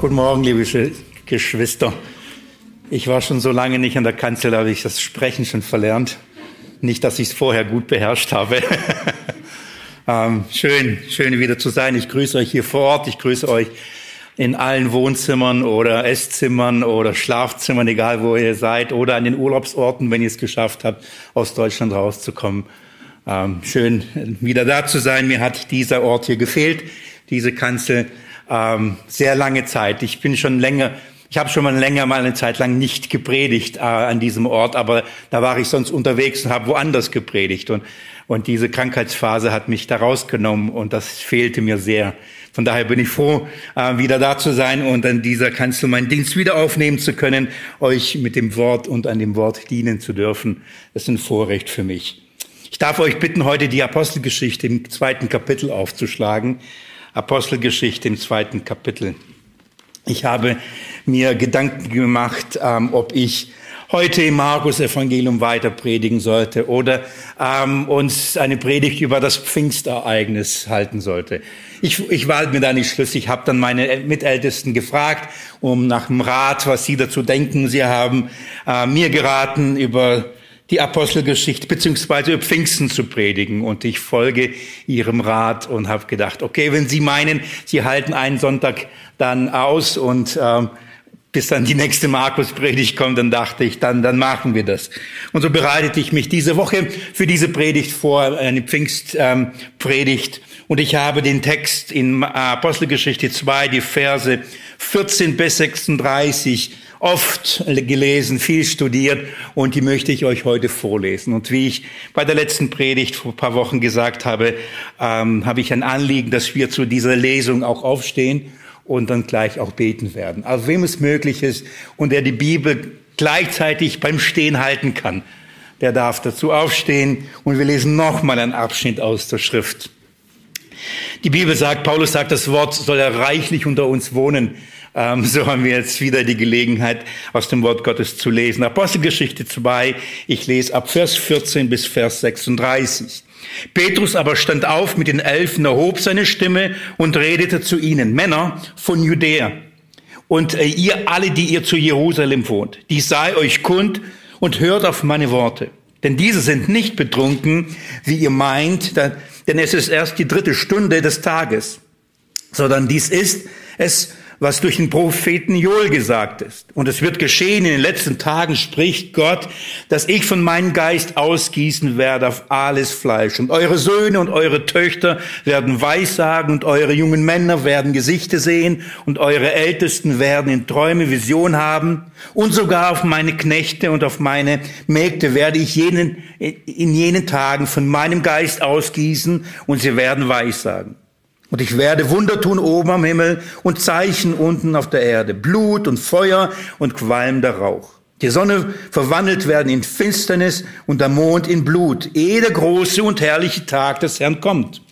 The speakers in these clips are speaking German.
Guten Morgen, liebe Geschwister. Ich war schon so lange nicht an der Kanzel, da habe ich das Sprechen schon verlernt. Nicht, dass ich es vorher gut beherrscht habe. ähm, schön, schön wieder zu sein. Ich grüße euch hier vor Ort. Ich grüße euch in allen Wohnzimmern oder Esszimmern oder Schlafzimmern, egal wo ihr seid, oder an den Urlaubsorten, wenn ihr es geschafft habt, aus Deutschland rauszukommen. Ähm, schön wieder da zu sein. Mir hat dieser Ort hier gefehlt, diese Kanzel ähm, sehr lange Zeit. Ich bin schon länger, ich habe schon mal länger mal eine Zeit lang nicht gepredigt äh, an diesem Ort, aber da war ich sonst unterwegs und habe woanders gepredigt und und diese Krankheitsphase hat mich da rausgenommen und das fehlte mir sehr. Von daher bin ich froh, äh, wieder da zu sein und an dieser Kanzel meinen Dienst wieder aufnehmen zu können, euch mit dem Wort und an dem Wort dienen zu dürfen. Das ist ein Vorrecht für mich. Ich darf euch bitten, heute die Apostelgeschichte im zweiten Kapitel aufzuschlagen. Apostelgeschichte im zweiten Kapitel. Ich habe mir Gedanken gemacht, ähm, ob ich heute im Markus-Evangelium weiter predigen sollte oder ähm, uns eine Predigt über das Pfingstereignis halten sollte. Ich, ich war mir da nicht schlüssig, habe dann meine Mitältesten gefragt, um nach dem Rat, was sie dazu denken. Sie haben äh, mir geraten, über die Apostelgeschichte beziehungsweise Pfingsten zu predigen. Und ich folge ihrem Rat und habe gedacht, okay, wenn Sie meinen, Sie halten einen Sonntag dann aus und ähm, bis dann die nächste Markus-Predigt kommt, dann dachte ich, dann, dann machen wir das. Und so bereitete ich mich diese Woche für diese Predigt vor, eine Pfingstpredigt. Ähm, und ich habe den Text in Apostelgeschichte 2, die Verse 14 bis 36 oft gelesen, viel studiert und die möchte ich euch heute vorlesen. Und wie ich bei der letzten Predigt vor ein paar Wochen gesagt habe, ähm, habe ich ein Anliegen, dass wir zu dieser Lesung auch aufstehen und dann gleich auch beten werden. Also wem es möglich ist und der die Bibel gleichzeitig beim Stehen halten kann, der darf dazu aufstehen und wir lesen nochmal einen Abschnitt aus der Schrift. Die Bibel sagt, Paulus sagt, das Wort soll er reichlich unter uns wohnen. Ähm, so haben wir jetzt wieder die Gelegenheit, aus dem Wort Gottes zu lesen. Apostelgeschichte 2, ich lese ab Vers 14 bis Vers 36. Petrus aber stand auf mit den Elfen, erhob seine Stimme und redete zu ihnen, Männer von Judäa und äh, ihr alle, die ihr zu Jerusalem wohnt, die sei euch kund und hört auf meine Worte. Denn diese sind nicht betrunken, wie ihr meint, denn es ist erst die dritte Stunde des Tages, sondern dies ist es was durch den Propheten Joel gesagt ist. Und es wird geschehen in den letzten Tagen, spricht Gott, dass ich von meinem Geist ausgießen werde auf alles Fleisch. Und eure Söhne und eure Töchter werden Weissagen und eure jungen Männer werden Gesichter sehen und eure Ältesten werden in Träume Vision haben. Und sogar auf meine Knechte und auf meine Mägde werde ich jenen, in jenen Tagen von meinem Geist ausgießen und sie werden Weissagen. Und ich werde Wunder tun oben am Himmel und Zeichen unten auf der Erde, Blut und Feuer und qualmender Rauch. Die Sonne verwandelt werden in Finsternis und der Mond in Blut, ehe der große und herrliche Tag des Herrn kommt.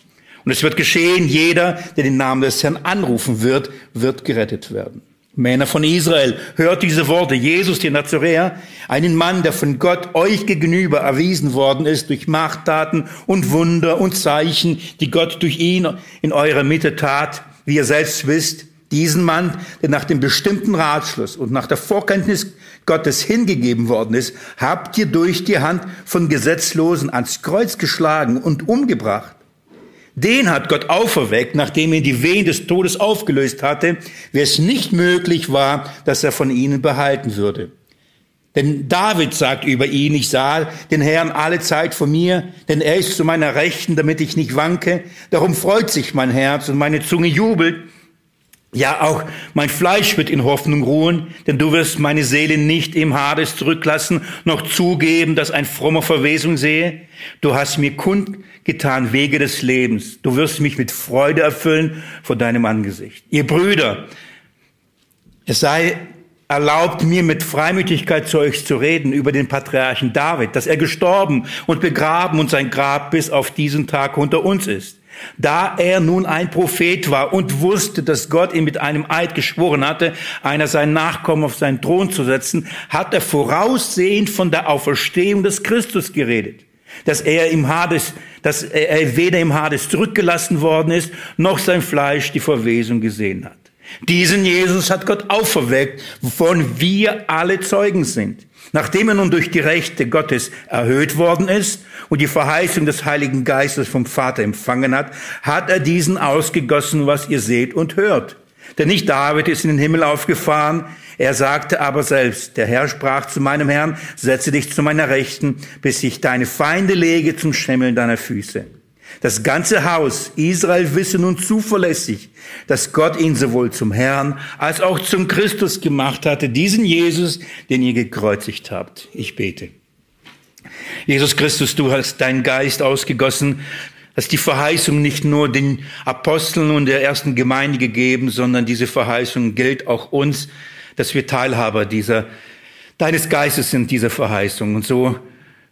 Und es wird geschehen, jeder, der den Namen des Herrn anrufen wird, wird gerettet werden. Männer von Israel, hört diese Worte. Jesus, der Nazaräer, einen Mann, der von Gott euch gegenüber erwiesen worden ist durch Machttaten und Wunder und Zeichen, die Gott durch ihn in eurer Mitte tat, wie ihr selbst wisst. Diesen Mann, der nach dem bestimmten Ratschluss und nach der Vorkenntnis Gottes hingegeben worden ist, habt ihr durch die Hand von Gesetzlosen ans Kreuz geschlagen und umgebracht. Den hat Gott auferweckt, nachdem er die Wehen des Todes aufgelöst hatte, wie es nicht möglich war, dass er von ihnen behalten würde. Denn David sagt über ihn, ich sah den Herrn alle Zeit vor mir, denn er ist zu meiner Rechten, damit ich nicht wanke. Darum freut sich mein Herz und meine Zunge jubelt. Ja, auch mein Fleisch wird in Hoffnung ruhen, denn du wirst meine Seele nicht im Hades zurücklassen, noch zugeben, dass ein frommer Verwesung sehe. Du hast mir kundgetan Wege des Lebens. Du wirst mich mit Freude erfüllen vor deinem Angesicht. Ihr Brüder, es sei erlaubt mir mit Freimütigkeit zu euch zu reden über den Patriarchen David, dass er gestorben und begraben und sein Grab bis auf diesen Tag unter uns ist. Da er nun ein Prophet war und wusste, dass Gott ihm mit einem Eid geschworen hatte, einer seinen Nachkommen auf seinen Thron zu setzen, hat er voraussehend von der Auferstehung des Christus geredet, dass er im Hades, dass er weder im Hades zurückgelassen worden ist, noch sein Fleisch die Verwesung gesehen hat. Diesen Jesus hat Gott auferweckt, wovon wir alle Zeugen sind. Nachdem er nun durch die Rechte Gottes erhöht worden ist und die Verheißung des Heiligen Geistes vom Vater empfangen hat, hat er diesen ausgegossen, was ihr seht und hört. Denn nicht David ist in den Himmel aufgefahren, er sagte aber selbst, der Herr sprach zu meinem Herrn, setze dich zu meiner Rechten, bis ich deine Feinde lege zum Schemmeln deiner Füße. Das ganze Haus Israel wisse nun zuverlässig, dass Gott ihn sowohl zum Herrn als auch zum Christus gemacht hatte, diesen Jesus, den ihr gekreuzigt habt. Ich bete. Jesus Christus, du hast deinen Geist ausgegossen, hast die Verheißung nicht nur den Aposteln und der ersten Gemeinde gegeben, sondern diese Verheißung gilt auch uns, dass wir Teilhaber dieser, deines Geistes sind, dieser Verheißung. Und so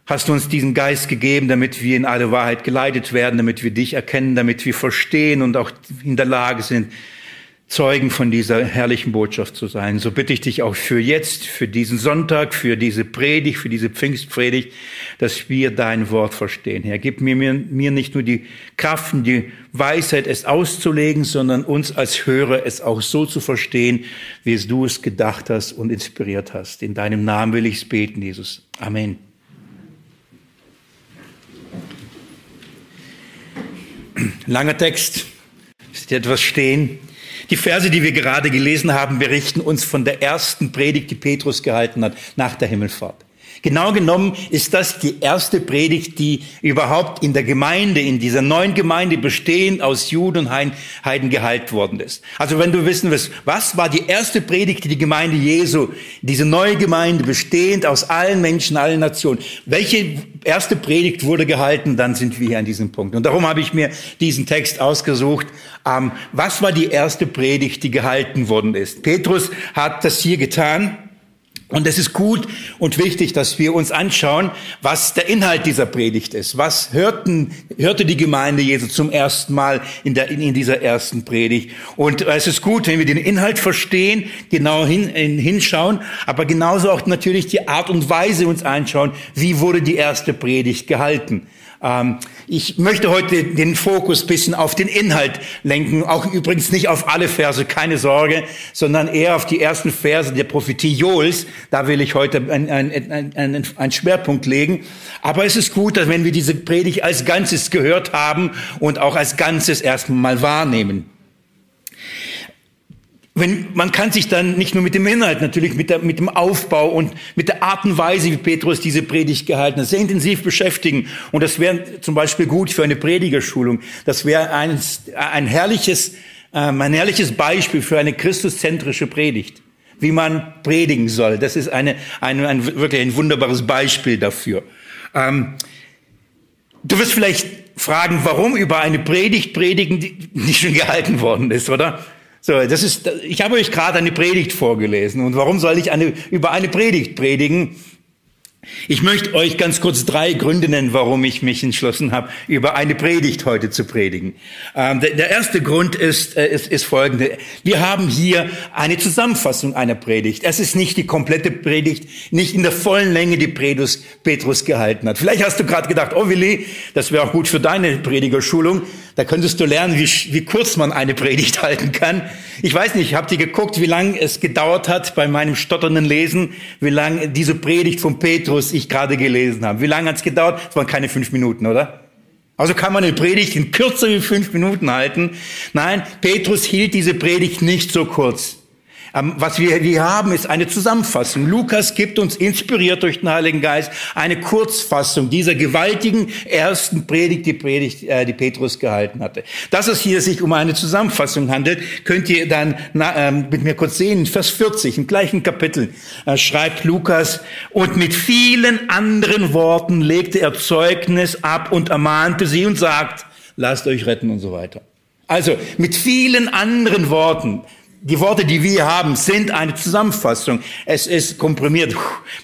hast du uns diesen Geist gegeben, damit wir in alle Wahrheit geleitet werden, damit wir dich erkennen, damit wir verstehen und auch in der Lage sind, Zeugen von dieser herrlichen Botschaft zu sein. So bitte ich dich auch für jetzt, für diesen Sonntag, für diese Predigt, für diese Pfingstpredigt, dass wir dein Wort verstehen. Herr, gib mir, mir, mir nicht nur die Kraft und die Weisheit, es auszulegen, sondern uns als Hörer es auch so zu verstehen, wie es du es gedacht hast und inspiriert hast. In deinem Namen will ich es beten, Jesus. Amen. Langer Text. Ist etwas stehen? Die Verse, die wir gerade gelesen haben, berichten uns von der ersten Predigt, die Petrus gehalten hat nach der Himmelfahrt. Genau genommen ist das die erste Predigt, die überhaupt in der Gemeinde, in dieser neuen Gemeinde bestehend aus Juden und Heiden gehalten worden ist. Also wenn du wissen willst, was war die erste Predigt, die die Gemeinde Jesu, diese neue Gemeinde bestehend aus allen Menschen, allen Nationen, welche erste Predigt wurde gehalten, dann sind wir hier an diesem Punkt. Und darum habe ich mir diesen Text ausgesucht. Ähm, was war die erste Predigt, die gehalten worden ist? Petrus hat das hier getan. Und es ist gut und wichtig, dass wir uns anschauen, was der Inhalt dieser Predigt ist. Was hörten, hörte die Gemeinde Jesu zum ersten Mal in, der, in dieser ersten Predigt? Und es ist gut, wenn wir den Inhalt verstehen, genau hin, hinschauen, aber genauso auch natürlich die Art und Weise uns anschauen, wie wurde die erste Predigt gehalten. Ähm, ich möchte heute den Fokus bisschen auf den Inhalt lenken, auch übrigens nicht auf alle Verse, keine Sorge, sondern eher auf die ersten Verse der Prophetie Joels. Da will ich heute einen ein, ein, ein Schwerpunkt legen. Aber es ist gut, dass wenn wir diese Predigt als Ganzes gehört haben und auch als Ganzes erstmal wahrnehmen wenn, man kann sich dann nicht nur mit dem Inhalt, natürlich mit, der, mit dem Aufbau und mit der Art und Weise, wie Petrus diese Predigt gehalten hat, sehr intensiv beschäftigen. Und das wäre zum Beispiel gut für eine Predigerschulung. Das wäre ein, ein, herrliches, ähm, ein herrliches Beispiel für eine christuszentrische Predigt, wie man predigen soll. Das ist eine, eine, ein, wirklich ein wunderbares Beispiel dafür. Ähm, du wirst vielleicht fragen, warum über eine Predigt predigen, die, die schon gehalten worden ist, oder? So, das ist, ich habe euch gerade eine Predigt vorgelesen. Und warum soll ich eine, über eine Predigt predigen? Ich möchte euch ganz kurz drei Gründe nennen, warum ich mich entschlossen habe, über eine Predigt heute zu predigen. Ähm, der, der, erste Grund ist, äh, ist, ist folgende. Wir haben hier eine Zusammenfassung einer Predigt. Es ist nicht die komplette Predigt, nicht in der vollen Länge, die Petrus, Petrus gehalten hat. Vielleicht hast du gerade gedacht, oh Willi, das wäre auch gut für deine Predigerschulung. Da könntest du lernen, wie, wie kurz man eine Predigt halten kann. Ich weiß nicht, habt ihr geguckt, wie lange es gedauert hat bei meinem stotternden Lesen, wie lange diese Predigt von Petrus ich gerade gelesen habe. Wie lange hat es gedauert? Es waren keine fünf Minuten, oder? Also kann man eine Predigt in kürzer wie fünf Minuten halten. Nein, Petrus hielt diese Predigt nicht so kurz. Ähm, was wir hier haben, ist eine Zusammenfassung. Lukas gibt uns, inspiriert durch den Heiligen Geist, eine Kurzfassung dieser gewaltigen ersten Predigt, die Predigt, äh, die Petrus gehalten hatte. Dass es hier sich um eine Zusammenfassung handelt, könnt ihr dann ähm, mit mir kurz sehen. Vers 40, im gleichen Kapitel, äh, schreibt Lukas, und mit vielen anderen Worten legte er Zeugnis ab und ermahnte sie und sagt, lasst euch retten und so weiter. Also mit vielen anderen Worten die Worte, die wir haben, sind eine Zusammenfassung. Es ist komprimiert.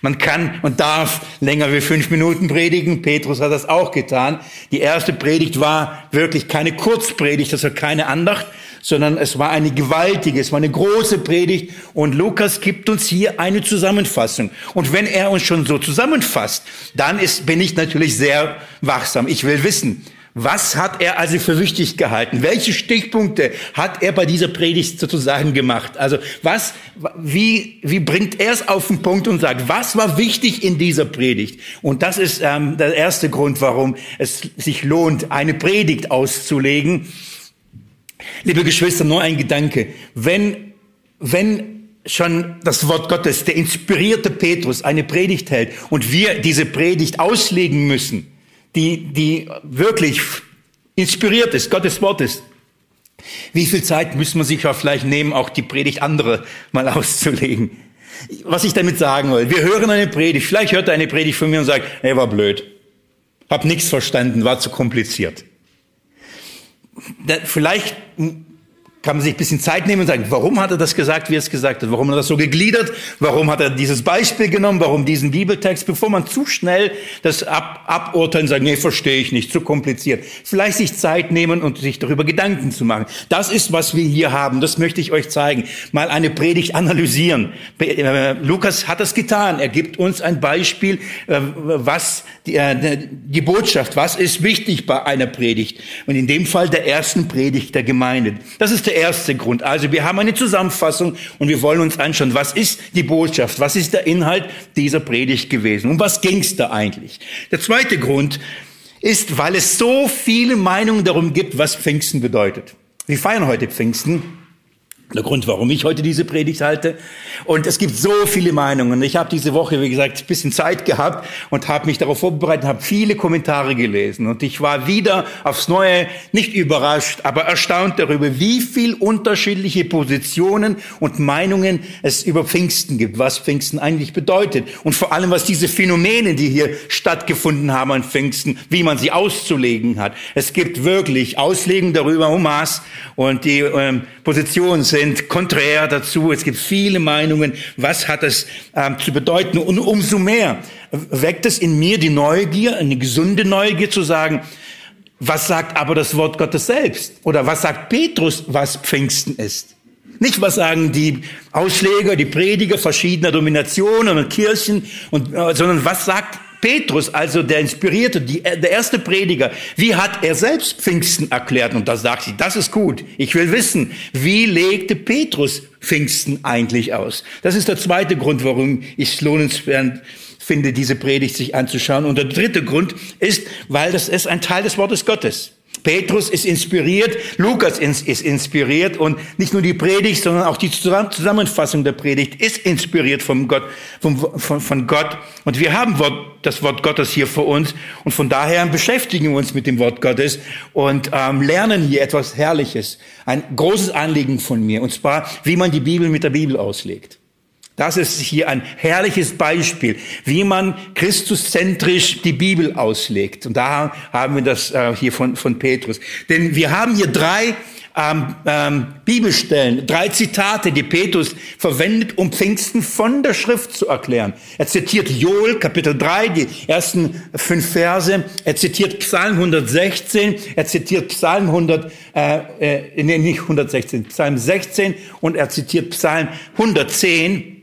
Man kann und darf länger wie fünf Minuten predigen. Petrus hat das auch getan. Die erste Predigt war wirklich keine Kurzpredigt, das war keine Andacht, sondern es war eine gewaltige, es war eine große Predigt. Und Lukas gibt uns hier eine Zusammenfassung. Und wenn er uns schon so zusammenfasst, dann ist, bin ich natürlich sehr wachsam. Ich will wissen, Was hat er also für wichtig gehalten? Welche Stichpunkte hat er bei dieser Predigt sozusagen gemacht? Also was, wie, wie bringt er es auf den Punkt und sagt, was war wichtig in dieser Predigt? Und das ist ähm, der erste Grund, warum es sich lohnt, eine Predigt auszulegen. Liebe Geschwister, nur ein Gedanke. Wenn, wenn schon das Wort Gottes, der inspirierte Petrus, eine Predigt hält und wir diese Predigt auslegen müssen, die, die wirklich inspiriert ist, Gottes Wort ist. Wie viel Zeit müssen wir sich auch vielleicht nehmen, auch die Predigt andere mal auszulegen? Was ich damit sagen will, wir hören eine Predigt, vielleicht hört er eine Predigt von mir und sagt, er war blöd, hab nichts verstanden, war zu kompliziert. Vielleicht kann man sich ein bisschen Zeit nehmen und sagen, warum hat er das gesagt, wie er es gesagt hat? Warum hat er das so gegliedert? Warum hat er dieses Beispiel genommen? Warum diesen Bibeltext? Bevor man zu schnell das ab, aburteilen sagt, nee, verstehe ich nicht, zu kompliziert. Vielleicht sich Zeit nehmen und sich darüber Gedanken zu machen. Das ist, was wir hier haben. Das möchte ich euch zeigen. Mal eine Predigt analysieren. Äh, Lukas hat das getan. Er gibt uns ein Beispiel, äh, was die, äh, die Botschaft, was ist wichtig bei einer Predigt. Und in dem Fall der ersten Predigt der Gemeinde. Das ist der erste Grund. Also wir haben eine Zusammenfassung und wir wollen uns anschauen, was ist die Botschaft, was ist der Inhalt dieser Predigt gewesen und was ging es da eigentlich. Der zweite Grund ist, weil es so viele Meinungen darum gibt, was Pfingsten bedeutet. Wir feiern heute Pfingsten der Grund, warum ich heute diese Predigt halte. Und es gibt so viele Meinungen. Ich habe diese Woche, wie gesagt, ein bisschen Zeit gehabt und habe mich darauf vorbereitet, habe viele Kommentare gelesen. Und ich war wieder aufs Neue nicht überrascht, aber erstaunt darüber, wie viel unterschiedliche Positionen und Meinungen es über Pfingsten gibt, was Pfingsten eigentlich bedeutet. Und vor allem, was diese Phänomene, die hier stattgefunden haben an Pfingsten, wie man sie auszulegen hat. Es gibt wirklich Auslegungen darüber, um Maß und die ähm, Positionen sind sind konträr dazu. Es gibt viele Meinungen. Was hat es ähm, zu bedeuten? Und umso mehr weckt es in mir die Neugier, eine gesunde Neugier zu sagen, was sagt aber das Wort Gottes selbst? Oder was sagt Petrus, was Pfingsten ist? Nicht, was sagen die Ausleger, die Prediger verschiedener Dominationen und Kirchen, und, äh, sondern was sagt Petrus, also der Inspirierte, die, der erste Prediger, wie hat er selbst Pfingsten erklärt? Und da sagt sie, das ist gut. Ich will wissen, wie legte Petrus Pfingsten eigentlich aus? Das ist der zweite Grund, warum ich es lohnenswert finde, diese Predigt sich anzuschauen. Und der dritte Grund ist, weil das ist ein Teil des Wortes Gottes. Petrus ist inspiriert, Lukas ist inspiriert und nicht nur die Predigt, sondern auch die Zusammenfassung der Predigt ist inspiriert vom Gott, vom, von, von Gott. Und wir haben Wort, das Wort Gottes hier vor uns und von daher beschäftigen wir uns mit dem Wort Gottes und ähm, lernen hier etwas Herrliches. Ein großes Anliegen von mir und zwar, wie man die Bibel mit der Bibel auslegt. Das ist hier ein herrliches Beispiel, wie man christuszentrisch die Bibel auslegt. Und da haben wir das äh, hier von, von Petrus. Denn wir haben hier drei ähm, ähm, Bibelstellen, drei Zitate, die Petrus verwendet, um Pfingsten von der Schrift zu erklären. Er zitiert Joel, Kapitel 3, die ersten fünf Verse. Er zitiert Psalm 116. Er zitiert Psalm 100, äh, äh, nee, nicht 116, Psalm 16 und er zitiert Psalm 110.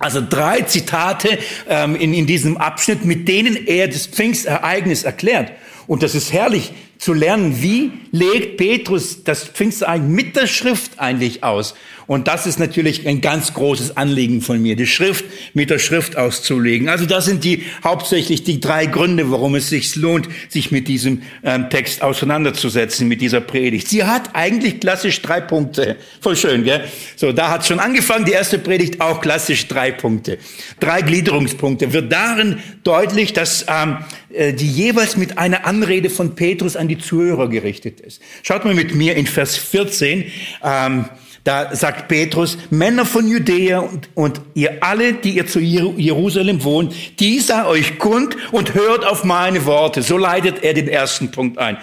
Also drei Zitate ähm, in, in diesem Abschnitt, mit denen er das Pfingstereignis erklärt. Und das ist herrlich zu lernen, wie legt Petrus das Pfingstereignis mit der Schrift eigentlich aus. Und das ist natürlich ein ganz großes Anliegen von mir, die Schrift mit der Schrift auszulegen. Also das sind die hauptsächlich die drei Gründe, warum es sich lohnt, sich mit diesem ähm, Text auseinanderzusetzen, mit dieser Predigt. Sie hat eigentlich klassisch drei Punkte. Voll schön, gell? So, da hat schon angefangen, die erste Predigt auch klassisch drei Punkte. Drei Gliederungspunkte. Wird darin deutlich, dass ähm, äh, die jeweils mit einer Anrede von Petrus an die Zuhörer gerichtet ist. Schaut mal mit mir in Vers 14. Ähm, da sagt Petrus, Männer von Judäa und, und ihr alle, die ihr zu Jerusalem wohnt, die sei euch kund und hört auf meine Worte. So leitet er den ersten Punkt ein.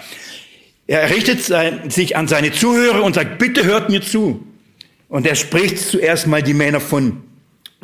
Er richtet sich an seine Zuhörer und sagt, bitte hört mir zu. Und er spricht zuerst mal die Männer von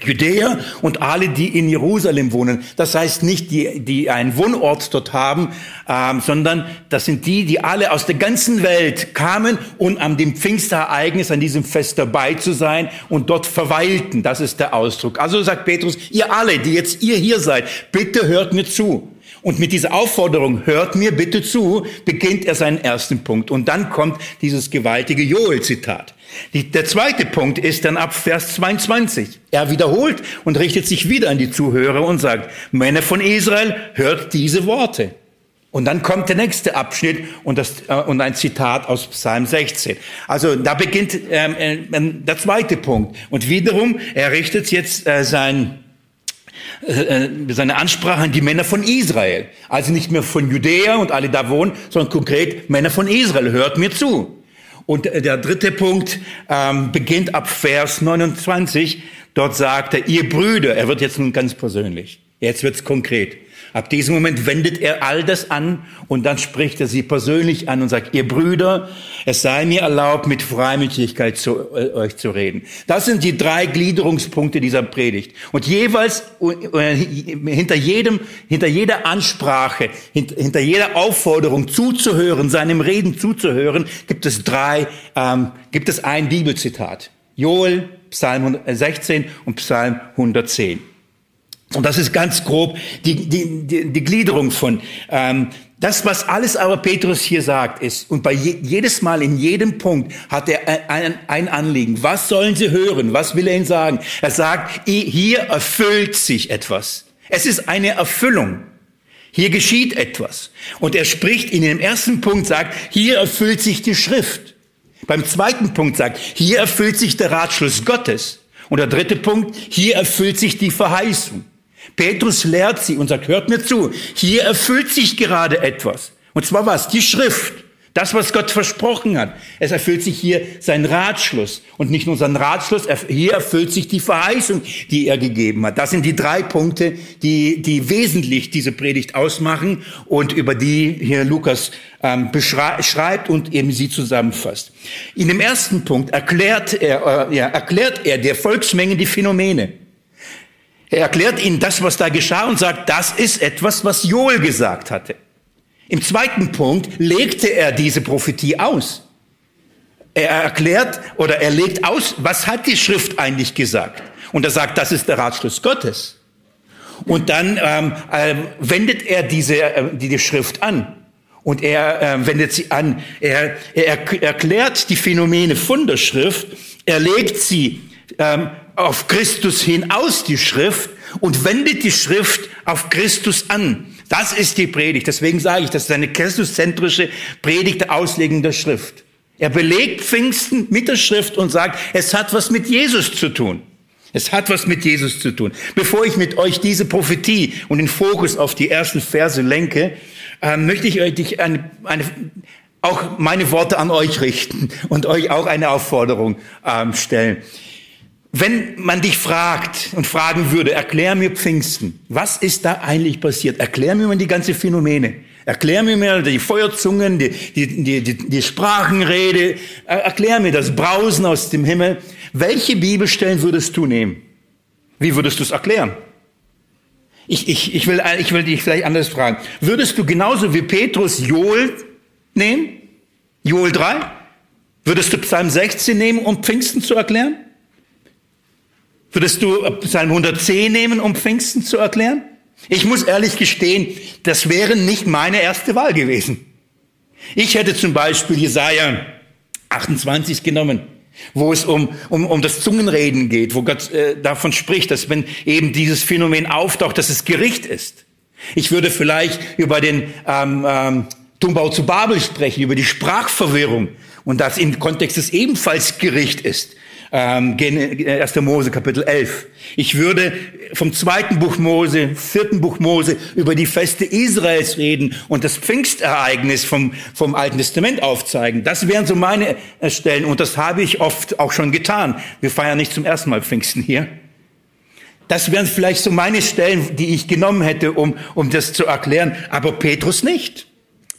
Judäa und alle, die in Jerusalem wohnen. Das heißt nicht die, die einen Wohnort dort haben, ähm, sondern das sind die, die alle aus der ganzen Welt kamen, um an dem Pfingstereignis, an diesem Fest dabei zu sein und dort verweilten. Das ist der Ausdruck. Also sagt Petrus, ihr alle, die jetzt ihr hier seid, bitte hört mir zu. Und mit dieser Aufforderung, hört mir bitte zu, beginnt er seinen ersten Punkt. Und dann kommt dieses gewaltige Joel-Zitat. Der zweite Punkt ist dann ab Vers 22. Er wiederholt und richtet sich wieder an die Zuhörer und sagt, Männer von Israel, hört diese Worte. Und dann kommt der nächste Abschnitt und, das, äh, und ein Zitat aus Psalm 16. Also da beginnt ähm, äh, der zweite Punkt. Und wiederum, er richtet jetzt äh, sein, äh, äh, seine Ansprache an die Männer von Israel. Also nicht mehr von Judäa und alle da wohnen, sondern konkret Männer von Israel. Hört mir zu. Und der dritte Punkt ähm, beginnt ab Vers 29. Dort sagt er, ihr Brüder, er wird jetzt nun ganz persönlich. Jetzt wird's konkret. Ab diesem Moment wendet er all das an und dann spricht er sie persönlich an und sagt, ihr Brüder, es sei mir erlaubt, mit Freimütigkeit zu äh, euch zu reden. Das sind die drei Gliederungspunkte dieser Predigt. Und jeweils äh, hinter jedem, hinter jeder Ansprache, hinter, hinter, jeder Aufforderung zuzuhören, seinem Reden zuzuhören, gibt es drei, ähm, gibt es ein Bibelzitat. Joel, Psalm 16 und Psalm 110. Und das ist ganz grob die, die, die, die Gliederung von. Ähm, das, was alles aber Petrus hier sagt, ist, und bei je, jedes Mal in jedem Punkt hat er ein, ein Anliegen. Was sollen sie hören? Was will er ihnen sagen? Er sagt, hier erfüllt sich etwas. Es ist eine Erfüllung. Hier geschieht etwas. Und er spricht in dem ersten Punkt, sagt, hier erfüllt sich die Schrift. Beim zweiten Punkt sagt, hier erfüllt sich der Ratschluss Gottes. Und der dritte Punkt, hier erfüllt sich die Verheißung. Petrus lehrt sie und sagt, hört mir zu, hier erfüllt sich gerade etwas. Und zwar was? Die Schrift. Das, was Gott versprochen hat. Es erfüllt sich hier sein Ratschluss. Und nicht nur sein Ratschluss, hier erfüllt sich die Verheißung, die er gegeben hat. Das sind die drei Punkte, die, die wesentlich diese Predigt ausmachen und über die hier Lukas ähm, beschreibt und eben sie zusammenfasst. In dem ersten Punkt erklärt er, äh, ja, erklärt er der Volksmenge die Phänomene. Er erklärt ihnen das, was da geschah und sagt, das ist etwas, was Joel gesagt hatte. Im zweiten Punkt legte er diese Prophetie aus. Er erklärt oder er legt aus, was hat die Schrift eigentlich gesagt? Und er sagt, das ist der Ratschluss Gottes. Und dann ähm, äh, wendet er diese äh, die, Schrift an. Und er äh, wendet sie an. Er, er erklärt die Phänomene von der Schrift. Er legt sie ähm, auf Christus hin aus die Schrift und wendet die Schrift auf Christus an. Das ist die Predigt. Deswegen sage ich, das ist eine christuszentrische Predigt der Auslegung der Schrift. Er belegt Pfingsten mit der Schrift und sagt, es hat was mit Jesus zu tun. Es hat was mit Jesus zu tun. Bevor ich mit euch diese Prophetie und den Fokus auf die ersten Verse lenke, äh, möchte ich euch eine, eine, auch meine Worte an euch richten und euch auch eine Aufforderung ähm, stellen. Wenn man dich fragt und fragen würde, erklär mir Pfingsten, was ist da eigentlich passiert? Erklär mir mal die ganze Phänomene. Erklär mir mal die Feuerzungen, die, die, die, die, die Sprachenrede. Erklär mir das Brausen aus dem Himmel. Welche Bibelstellen würdest du nehmen? Wie würdest du es erklären? Ich, ich, ich, will, ich will dich vielleicht anders fragen. Würdest du genauso wie Petrus Joel nehmen? Joel 3? Würdest du Psalm 16 nehmen, um Pfingsten zu erklären? Würdest du Psalm 110 nehmen, um Pfingsten zu erklären? Ich muss ehrlich gestehen, das wäre nicht meine erste Wahl gewesen. Ich hätte zum Beispiel Jesaja 28 genommen, wo es um, um, um das Zungenreden geht, wo Gott äh, davon spricht, dass wenn eben dieses Phänomen auftaucht, dass es Gericht ist. Ich würde vielleicht über den ähm, ähm, Tumbau zu Babel sprechen, über die Sprachverwirrung und dass im Kontext es ebenfalls Gericht ist ähm, 1. Mose Kapitel 11. Ich würde vom zweiten Buch Mose, vierten Buch Mose über die Feste Israels reden und das Pfingstereignis vom, vom Alten Testament aufzeigen. Das wären so meine äh, Stellen und das habe ich oft auch schon getan. Wir feiern nicht zum ersten Mal Pfingsten hier. Das wären vielleicht so meine Stellen, die ich genommen hätte, um, um das zu erklären, aber Petrus nicht.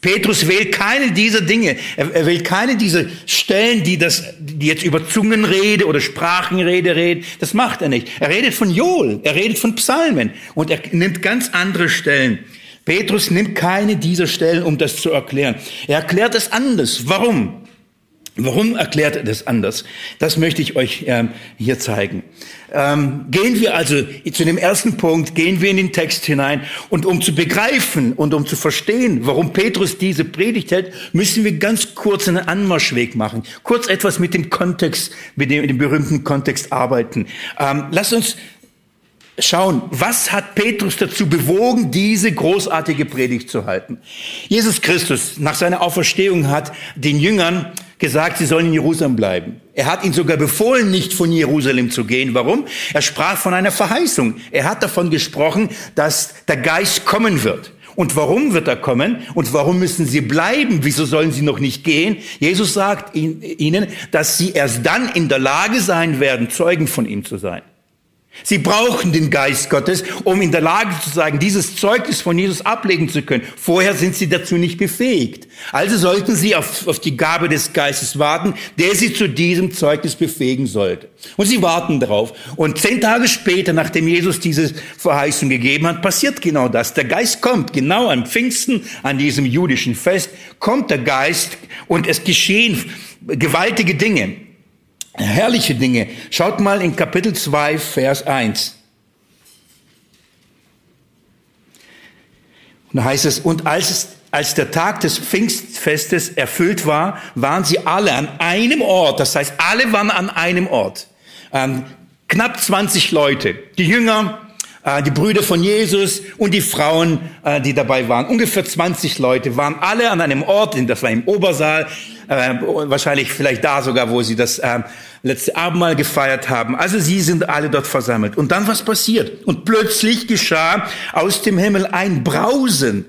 Petrus wählt keine dieser Dinge. Er, wählt keine dieser Stellen, die das, die jetzt über Zungenrede oder Sprachenrede reden. Das macht er nicht. Er redet von Joel. Er redet von Psalmen. Und er nimmt ganz andere Stellen. Petrus nimmt keine dieser Stellen, um das zu erklären. Er erklärt es anders. Warum? Warum erklärt er das anders? Das möchte ich euch ähm, hier zeigen. Ähm, gehen wir also zu dem ersten Punkt, gehen wir in den Text hinein und um zu begreifen und um zu verstehen, warum Petrus diese Predigt hält, müssen wir ganz kurz einen Anmarschweg machen, kurz etwas mit dem Kontext, mit dem, mit dem berühmten Kontext arbeiten. Ähm, lasst uns schauen, was hat Petrus dazu bewogen, diese großartige Predigt zu halten. Jesus Christus nach seiner Auferstehung hat den Jüngern gesagt, sie sollen in Jerusalem bleiben. Er hat ihnen sogar befohlen, nicht von Jerusalem zu gehen. Warum? Er sprach von einer Verheißung. Er hat davon gesprochen, dass der Geist kommen wird. Und warum wird er kommen? Und warum müssen sie bleiben? Wieso sollen sie noch nicht gehen? Jesus sagt ihnen, dass sie erst dann in der Lage sein werden, Zeugen von ihm zu sein. Sie brauchen den Geist Gottes, um in der Lage zu sein, dieses Zeugnis von Jesus ablegen zu können. Vorher sind sie dazu nicht befähigt. Also sollten sie auf, auf, die Gabe des Geistes warten, der sie zu diesem Zeugnis befähigen sollte. Und sie warten darauf. Und zehn Tage später, nachdem Jesus diese Verheißung gegeben hat, passiert genau das. Der Geist kommt, genau am Pfingsten, an diesem jüdischen Fest, kommt der Geist und es geschehen gewaltige Dinge. Herrliche Dinge. Schaut mal in Kapitel 2, Vers 1. Und da heißt es, und als, es, als der Tag des Pfingstfestes erfüllt war, waren sie alle an einem Ort. Das heißt, alle waren an einem Ort. Ähm, knapp 20 Leute. Die Jünger, äh, die Brüder von Jesus und die Frauen, äh, die dabei waren. Ungefähr 20 Leute waren alle an einem Ort, das war im Obersaal, äh, wahrscheinlich vielleicht da sogar, wo sie das äh, letzte Abendmahl gefeiert haben. Also sie sind alle dort versammelt. Und dann was passiert? Und plötzlich geschah aus dem Himmel ein Brausen.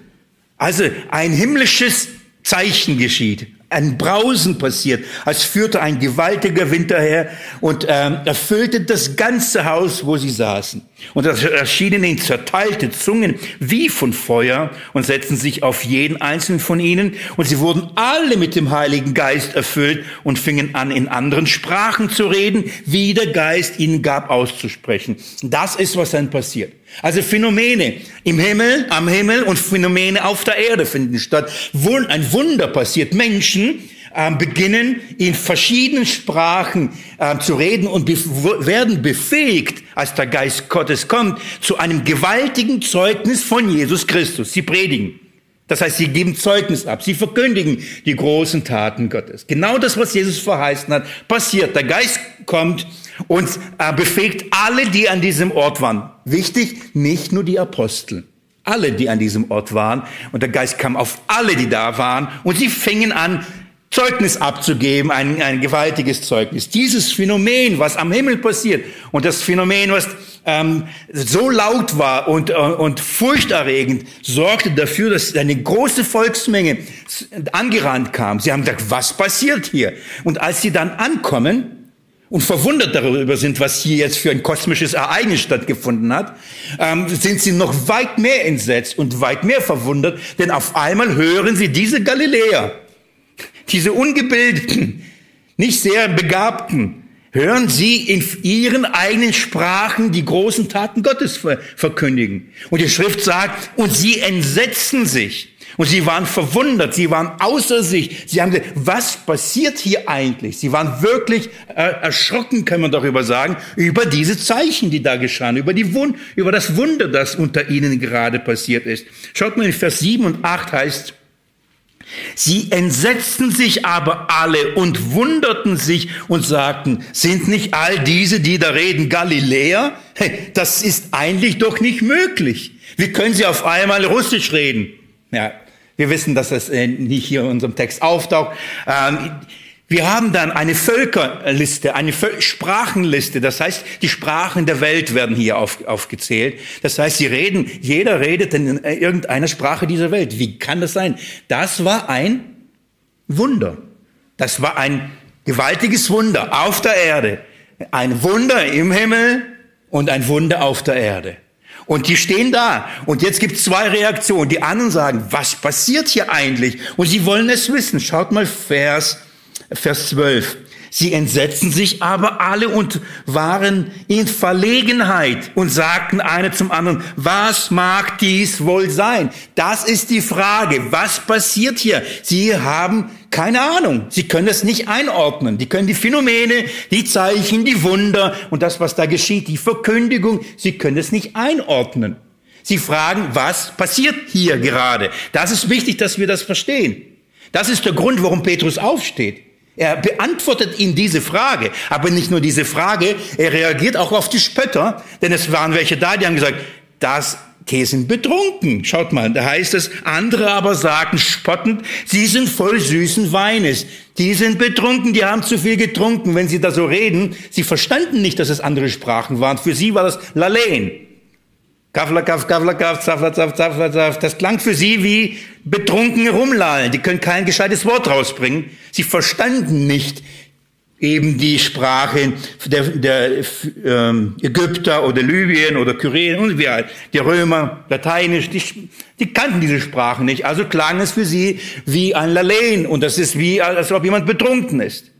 Also ein himmlisches Zeichen geschieht ein Brausen passiert, als führte ein gewaltiger Winter her und ähm, erfüllte das ganze Haus, wo sie saßen. Und es erschienen ihnen zerteilte Zungen wie von Feuer und setzten sich auf jeden einzelnen von ihnen. Und sie wurden alle mit dem Heiligen Geist erfüllt und fingen an, in anderen Sprachen zu reden, wie der Geist ihnen gab auszusprechen. Das ist, was dann passiert. Also Phänomene im Himmel, am Himmel und Phänomene auf der Erde finden statt. Ein Wunder passiert. Menschen äh, beginnen in verschiedenen Sprachen äh, zu reden und werden befähigt, als der Geist Gottes kommt, zu einem gewaltigen Zeugnis von Jesus Christus. Sie predigen. Das heißt, sie geben Zeugnis ab, sie verkündigen die großen Taten Gottes. Genau das, was Jesus verheißen hat, passiert. Der Geist kommt und äh, befähigt alle, die an diesem Ort waren. Wichtig, nicht nur die Apostel. Alle, die an diesem Ort waren. Und der Geist kam auf alle, die da waren. Und sie fingen an, Zeugnis abzugeben, ein, ein gewaltiges Zeugnis. Dieses Phänomen, was am Himmel passiert und das Phänomen, was ähm, so laut war und, äh, und furchterregend, sorgte dafür, dass eine große Volksmenge angerannt kam. Sie haben gesagt, was passiert hier? Und als sie dann ankommen und verwundert darüber sind, was hier jetzt für ein kosmisches Ereignis stattgefunden hat, ähm, sind sie noch weit mehr entsetzt und weit mehr verwundert, denn auf einmal hören sie diese Galiläer, diese ungebildeten, nicht sehr begabten, hören sie in ihren eigenen Sprachen die großen Taten Gottes verkündigen. Und die Schrift sagt, und sie entsetzen sich. Und sie waren verwundert, sie waren außer sich. Sie haben gesagt, was passiert hier eigentlich? Sie waren wirklich äh, erschrocken, kann man darüber sagen, über diese Zeichen, die da geschahen, über, die Wund über das Wunder, das unter ihnen gerade passiert ist. Schaut mal in Vers 7 und 8 heißt, Sie entsetzten sich aber alle und wunderten sich und sagten, sind nicht all diese, die da reden, Galiläer? Das ist eigentlich doch nicht möglich. Wie können sie auf einmal Russisch reden? Ja, wir wissen, dass das äh, nicht hier in unserem Text auftaucht. Ähm, wir haben dann eine Völkerliste, eine Sprachenliste. Das heißt, die Sprachen der Welt werden hier auf, aufgezählt. Das heißt, sie reden, jeder redet in irgendeiner Sprache dieser Welt. Wie kann das sein? Das war ein Wunder. Das war ein gewaltiges Wunder auf der Erde. Ein Wunder im Himmel und ein Wunder auf der Erde. Und die stehen da. Und jetzt gibt es zwei Reaktionen. Die anderen sagen, was passiert hier eigentlich? Und sie wollen es wissen. Schaut mal Vers Vers 12. Sie entsetzten sich aber alle und waren in Verlegenheit und sagten eine zum anderen, was mag dies wohl sein? Das ist die Frage. Was passiert hier? Sie haben keine Ahnung. Sie können es nicht einordnen. Die können die Phänomene, die Zeichen, die Wunder und das, was da geschieht, die Verkündigung, sie können es nicht einordnen. Sie fragen, was passiert hier gerade? Das ist wichtig, dass wir das verstehen. Das ist der Grund, warum Petrus aufsteht. Er beantwortet ihnen diese Frage, aber nicht nur diese Frage, er reagiert auch auf die Spötter, denn es waren welche da, die haben gesagt, das, die sind betrunken. Schaut mal, da heißt es, andere aber sagten spottend, sie sind voll süßen Weines. Die sind betrunken, die haben zu viel getrunken. Wenn sie da so reden, sie verstanden nicht, dass es andere Sprachen waren. Für sie war das Lalein. Kaflakaf, Kaflakaf, Zaflazaf, Zaflazaf. Das klang für sie wie betrunken rumlallen. Die können kein gescheites Wort rausbringen. Sie verstanden nicht eben die Sprache der, der ähm, Ägypter oder Libyen oder Kyrien und wie halt. Die Römer, Lateinisch, die, die kannten diese Sprachen nicht. Also klang es für sie wie ein Lalein. Und das ist wie, als ob jemand betrunken ist.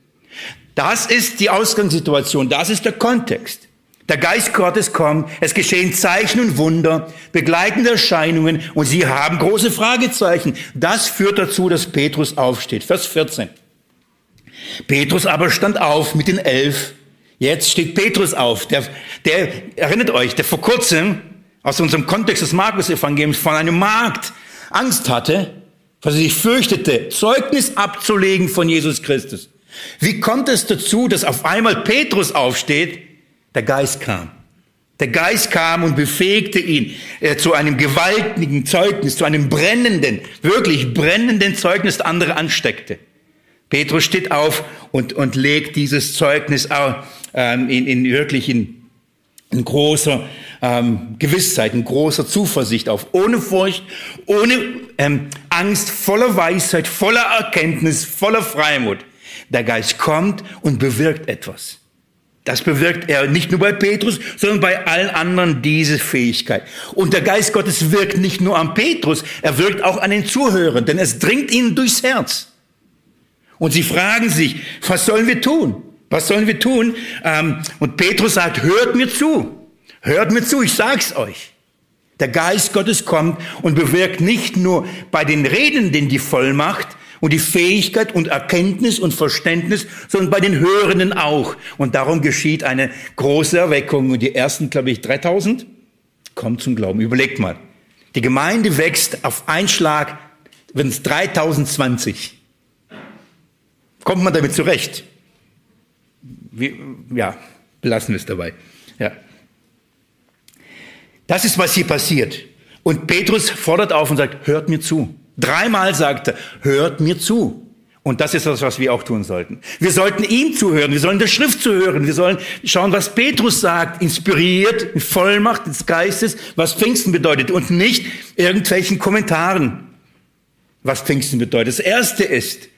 Das ist die Ausgangssituation. Das ist der Kontext. Der Geist Gottes kommt, es geschehen Zeichen und Wunder, begleitende Erscheinungen und sie haben große Fragezeichen. Das führt dazu, dass Petrus aufsteht. Vers 14. Petrus aber stand auf mit den elf. Jetzt steht Petrus auf. Der, der erinnert euch, der vor kurzem aus unserem Kontext des Markus-Evangeliums von einem Markt Angst hatte, weil er sich fürchtete, Zeugnis abzulegen von Jesus Christus. Wie kommt es dazu, dass auf einmal Petrus aufsteht der Geist kam. Der Geist kam und befähigte ihn äh, zu einem gewaltigen Zeugnis, zu einem brennenden, wirklich brennenden Zeugnis, das andere ansteckte. Petrus steht auf und, und legt dieses Zeugnis ähm, in, in wirklich in, in großer ähm, Gewissheit, in großer Zuversicht auf, ohne Furcht, ohne ähm, Angst, voller Weisheit, voller Erkenntnis, voller Freimut. Der Geist kommt und bewirkt etwas. Das bewirkt er nicht nur bei Petrus, sondern bei allen anderen diese Fähigkeit. Und der Geist Gottes wirkt nicht nur am Petrus, er wirkt auch an den Zuhörern, denn es dringt ihnen durchs Herz. Und sie fragen sich, was sollen wir tun? Was sollen wir tun? Ähm, und Petrus sagt, hört mir zu. Hört mir zu, ich sag's euch. Der Geist Gottes kommt und bewirkt nicht nur bei den Redenden die Vollmacht, und die Fähigkeit und Erkenntnis und Verständnis, sondern bei den Hörenden auch. Und darum geschieht eine große Erweckung. Und die ersten, glaube ich, 3000 kommen zum Glauben. Überlegt mal. Die Gemeinde wächst auf einen Schlag, wenn es 3020. Kommt man damit zurecht? Wie, ja, belassen wir es dabei. Ja. Das ist, was hier passiert. Und Petrus fordert auf und sagt, hört mir zu. Dreimal sagt er, hört mir zu. Und das ist das, was wir auch tun sollten. Wir sollten ihm zuhören, wir sollen der Schrift zuhören, wir sollen schauen, was Petrus sagt, inspiriert, in Vollmacht des Geistes, was Pfingsten bedeutet und nicht irgendwelchen Kommentaren, was Pfingsten bedeutet. Das erste ist,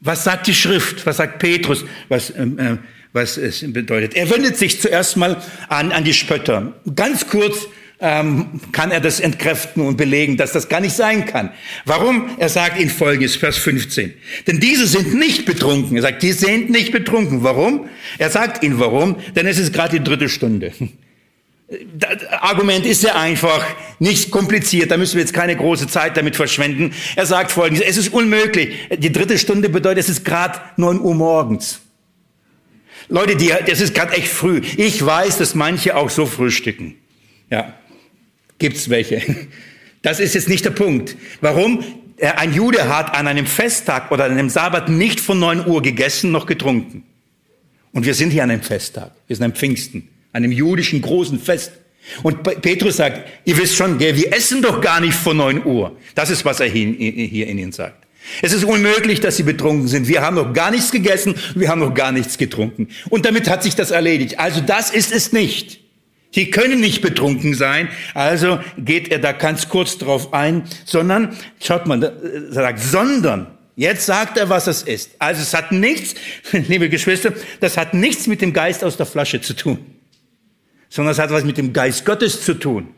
was sagt die Schrift, was sagt Petrus, was, ähm, äh, was es bedeutet. Er wendet sich zuerst mal an, an die Spötter. Ganz kurz, ähm, kann er das entkräften und belegen, dass das gar nicht sein kann. Warum? Er sagt in Folgendes, Vers 15. Denn diese sind nicht betrunken. Er sagt, die sind nicht betrunken. Warum? Er sagt ihnen warum, denn es ist gerade die dritte Stunde. Das Argument ist sehr einfach, nicht kompliziert, da müssen wir jetzt keine große Zeit damit verschwenden. Er sagt folgendes, es ist unmöglich. Die dritte Stunde bedeutet, es ist gerade neun Uhr morgens. Leute, die, das ist gerade echt früh. Ich weiß, dass manche auch so frühstücken. Ja, Gibt's welche? Das ist jetzt nicht der Punkt. Warum? Ein Jude hat an einem Festtag oder an einem Sabbat nicht von neun Uhr gegessen noch getrunken. Und wir sind hier an einem Festtag. Wir sind am Pfingsten, an einem jüdischen großen Fest. Und Petrus sagt, ihr wisst schon, wir essen doch gar nicht vor neun Uhr. Das ist, was er hier in ihnen sagt. Es ist unmöglich, dass sie betrunken sind. Wir haben noch gar nichts gegessen, wir haben noch gar nichts getrunken. Und damit hat sich das erledigt. Also das ist es nicht. Die können nicht betrunken sein. Also geht er da ganz kurz drauf ein, sondern, schaut mal, er sagt, sondern, jetzt sagt er, was es ist. Also es hat nichts, liebe Geschwister, das hat nichts mit dem Geist aus der Flasche zu tun, sondern es hat was mit dem Geist Gottes zu tun.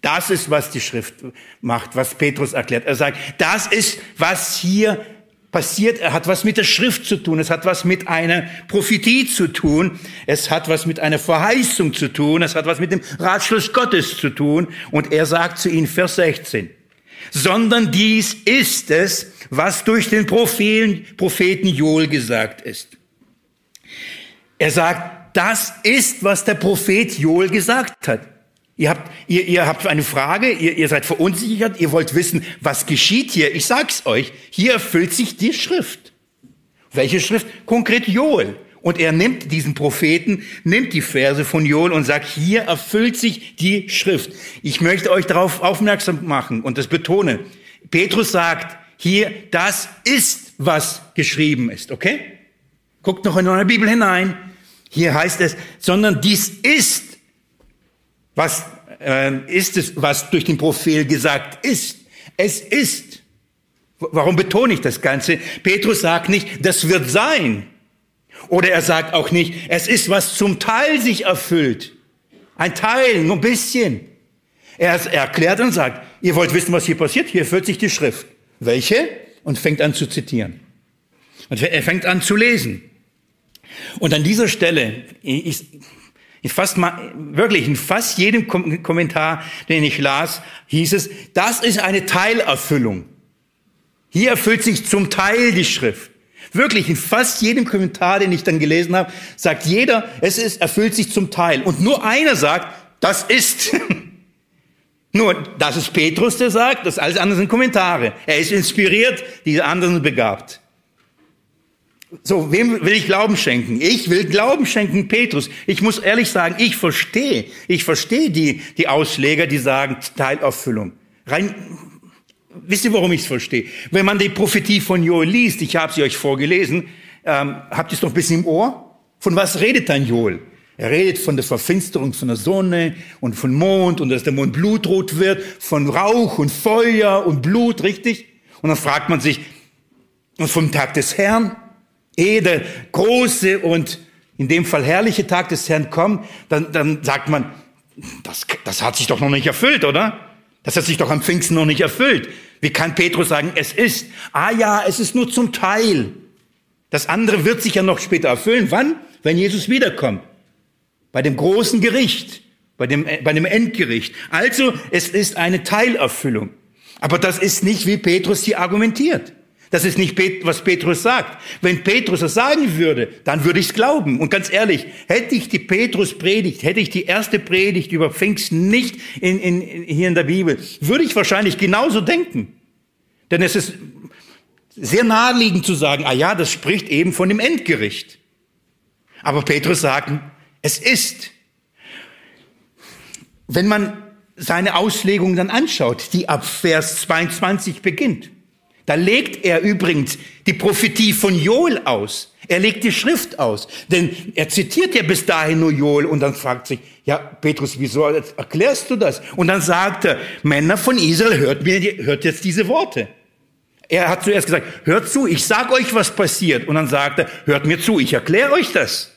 Das ist, was die Schrift macht, was Petrus erklärt. Er sagt, das ist, was hier passiert, er hat was mit der Schrift zu tun, es hat was mit einer Prophetie zu tun, es hat was mit einer Verheißung zu tun, es hat was mit dem Ratschluss Gottes zu tun. Und er sagt zu ihnen, Vers 16, sondern dies ist es, was durch den Propheten, Joel gesagt ist. Er sagt, das ist, was der Prophet Joel gesagt hat. Ihr habt, ihr, ihr habt eine Frage, ihr, ihr seid verunsichert, ihr wollt wissen, was geschieht hier. Ich sag's euch, hier erfüllt sich die Schrift. Welche Schrift? Konkret Joel. Und er nimmt diesen Propheten, nimmt die Verse von Joel und sagt, hier erfüllt sich die Schrift. Ich möchte euch darauf aufmerksam machen und das betone. Petrus sagt, hier, das ist, was geschrieben ist, okay? Guckt noch in eure Bibel hinein. Hier heißt es, sondern dies ist, was äh, ist es, was durch den Prophet gesagt ist. Es ist. Warum betone ich das Ganze? Petrus sagt nicht, das wird sein. Oder er sagt auch nicht, es ist, was zum Teil sich erfüllt. Ein Teil, nur ein bisschen. Er erklärt und sagt, ihr wollt wissen, was hier passiert? Hier erfüllt sich die Schrift. Welche? Und fängt an zu zitieren. Und er fängt an zu lesen. Und an dieser Stelle, ich, in fast mal, wirklich in fast jedem Kommentar, den ich las, hieß es, das ist eine Teilerfüllung. Hier erfüllt sich zum Teil die Schrift. Wirklich, in fast jedem Kommentar, den ich dann gelesen habe, sagt jeder, es ist, erfüllt sich zum Teil. Und nur einer sagt, das ist. nur, das ist Petrus, der sagt, das alles andere sind Kommentare. Er ist inspiriert, diese anderen begabt. So, wem will ich Glauben schenken? Ich will Glauben schenken, Petrus. Ich muss ehrlich sagen, ich verstehe, ich verstehe die, die Ausleger, die sagen Teilerfüllung. Rein, wisst ihr, warum ich es verstehe? Wenn man die Prophetie von Joel liest, ich habe sie euch vorgelesen, ähm, habt ihr es doch ein bisschen im Ohr? Von was redet dann Joel? Er redet von der Verfinsterung von der Sonne und von Mond und dass der Mond blutrot wird, von Rauch und Feuer und Blut, richtig? Und dann fragt man sich, und vom Tag des Herrn? Ehe der große und in dem Fall herrliche Tag des Herrn kommt, dann, dann sagt man, das, das hat sich doch noch nicht erfüllt, oder? Das hat sich doch am Pfingsten noch nicht erfüllt. Wie kann Petrus sagen, es ist? Ah ja, es ist nur zum Teil. Das andere wird sich ja noch später erfüllen. Wann? Wenn Jesus wiederkommt. Bei dem großen Gericht, bei dem, bei dem Endgericht. Also, es ist eine Teilerfüllung. Aber das ist nicht, wie Petrus hier argumentiert. Das ist nicht, was Petrus sagt. Wenn Petrus das sagen würde, dann würde ich es glauben. Und ganz ehrlich, hätte ich die Petrus-Predigt, hätte ich die erste Predigt über Pfingsten nicht in, in, hier in der Bibel, würde ich wahrscheinlich genauso denken. Denn es ist sehr naheliegend zu sagen, ah ja, das spricht eben von dem Endgericht. Aber Petrus sagt, es ist. Wenn man seine Auslegung dann anschaut, die ab Vers 22 beginnt, da legt er übrigens die Prophetie von Joel aus. Er legt die Schrift aus. Denn er zitiert ja bis dahin nur Joel und dann fragt sich, ja, Petrus, wieso erklärst du das? Und dann sagt er, Männer von Israel, hört mir, hört jetzt diese Worte. Er hat zuerst gesagt, hört zu, ich sag euch, was passiert. Und dann sagt er, hört mir zu, ich erkläre euch das.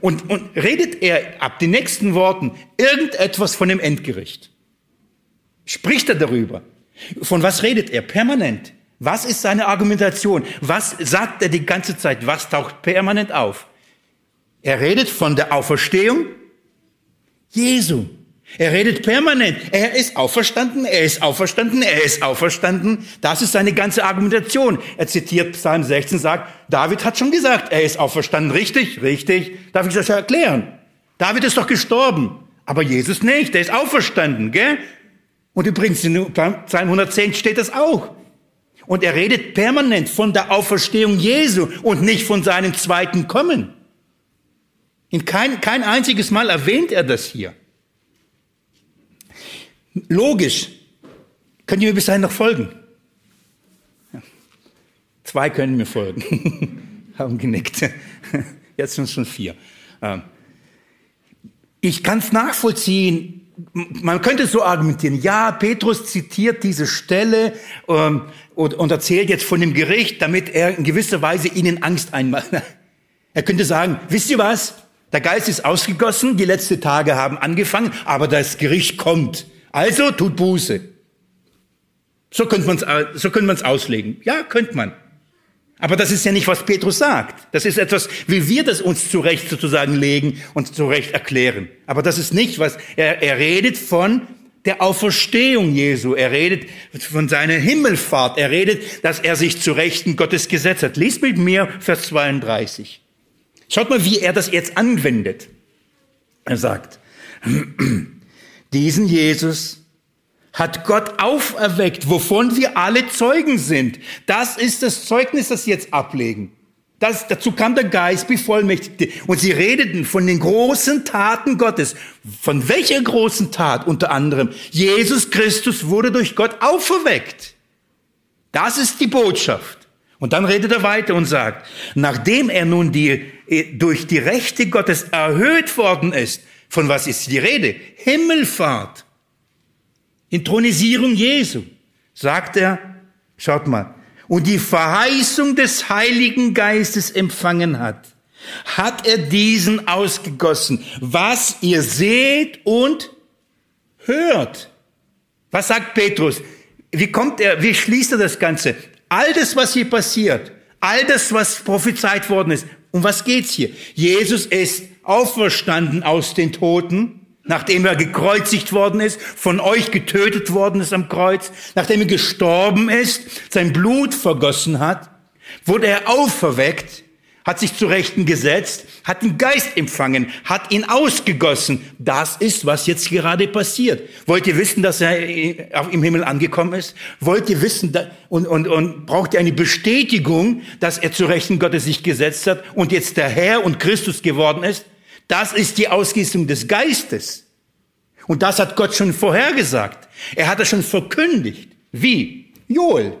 Und, und redet er ab den nächsten Worten irgendetwas von dem Endgericht. Spricht er darüber? Von was redet er? Permanent. Was ist seine Argumentation? Was sagt er die ganze Zeit? Was taucht permanent auf? Er redet von der Auferstehung Jesu. Er redet permanent. Er ist auferstanden, er ist auferstanden, er ist auferstanden. Das ist seine ganze Argumentation. Er zitiert Psalm 16, sagt, David hat schon gesagt, er ist auferstanden. Richtig? Richtig. Darf ich das erklären? David ist doch gestorben. Aber Jesus nicht. Er ist auferstanden, gell? Und übrigens in Psalm 110 steht das auch. Und er redet permanent von der Auferstehung Jesu und nicht von seinem zweiten Kommen. In kein, kein einziges Mal erwähnt er das hier. Logisch. Könnt ihr mir bis dahin noch folgen? Ja. Zwei können mir folgen. Haben genickt. Jetzt sind es schon vier. Ähm, ich kann es nachvollziehen, man könnte so argumentieren, ja, Petrus zitiert diese Stelle ähm, und, und erzählt jetzt von dem Gericht, damit er in gewisser Weise ihnen Angst einmacht. Er könnte sagen, wisst ihr was? Der Geist ist ausgegossen, die letzten Tage haben angefangen, aber das Gericht kommt. Also tut Buße. So könnte man es so könnte man's auslegen. Ja, könnte man. Aber das ist ja nicht, was Petrus sagt. Das ist etwas, wie wir das uns zurecht sozusagen legen und zurecht erklären. Aber das ist nicht, was er, er redet von der Auferstehung Jesu. Er redet von seiner Himmelfahrt. Er redet, dass er sich zu Rechten Gottes gesetzt hat. Lies mit mir Vers 32. Schaut mal, wie er das jetzt anwendet. Er sagt, diesen Jesus hat Gott auferweckt, wovon wir alle Zeugen sind. Das ist das Zeugnis, das sie jetzt ablegen. Das, dazu kam der Geist bevollmächtigte. Und sie redeten von den großen Taten Gottes. Von welcher großen Tat? Unter anderem, Jesus Christus wurde durch Gott auferweckt. Das ist die Botschaft. Und dann redet er weiter und sagt, nachdem er nun die, äh, durch die Rechte Gottes erhöht worden ist, von was ist die Rede? Himmelfahrt. Intronisierung Jesu. Sagt er, schaut mal, und die Verheißung des Heiligen Geistes empfangen hat, hat er diesen ausgegossen, was ihr seht und hört. Was sagt Petrus? Wie kommt er, wie schließt er das Ganze? All das, was hier passiert, all das, was prophezeit worden ist, um was geht's hier? Jesus ist auferstanden aus den Toten nachdem er gekreuzigt worden ist, von euch getötet worden ist am Kreuz, nachdem er gestorben ist, sein Blut vergossen hat, wurde er auferweckt, hat sich zu Rechten gesetzt, hat den Geist empfangen, hat ihn ausgegossen. Das ist, was jetzt gerade passiert. Wollt ihr wissen, dass er im Himmel angekommen ist? Wollt ihr wissen und, und, und braucht ihr eine Bestätigung, dass er zu Rechten Gottes sich gesetzt hat und jetzt der Herr und Christus geworden ist? Das ist die Ausgießung des Geistes. Und das hat Gott schon vorhergesagt. Er hat es schon verkündigt. Wie? Joel.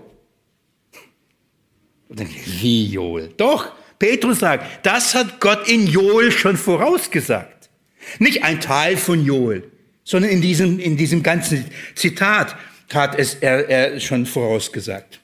Wie Joel? Doch, Petrus sagt, das hat Gott in Joel schon vorausgesagt. Nicht ein Teil von Joel, sondern in diesem, in diesem ganzen Zitat hat es er, er schon vorausgesagt.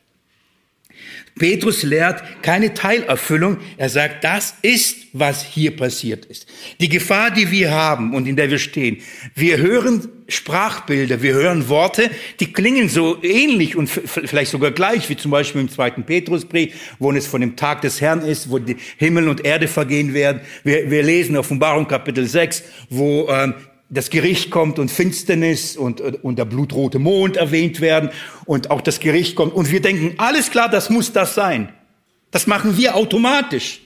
Petrus lehrt keine Teilerfüllung. Er sagt, das ist, was hier passiert ist. Die Gefahr, die wir haben und in der wir stehen. Wir hören Sprachbilder, wir hören Worte, die klingen so ähnlich und vielleicht sogar gleich, wie zum Beispiel im zweiten Petrusbrief, wo es von dem Tag des Herrn ist, wo die Himmel und Erde vergehen werden. Wir, wir lesen Offenbarung Kapitel 6, wo ähm, das Gericht kommt und Finsternis und, und der blutrote Mond erwähnt werden und auch das Gericht kommt. Und wir denken, alles klar, das muss das sein. Das machen wir automatisch.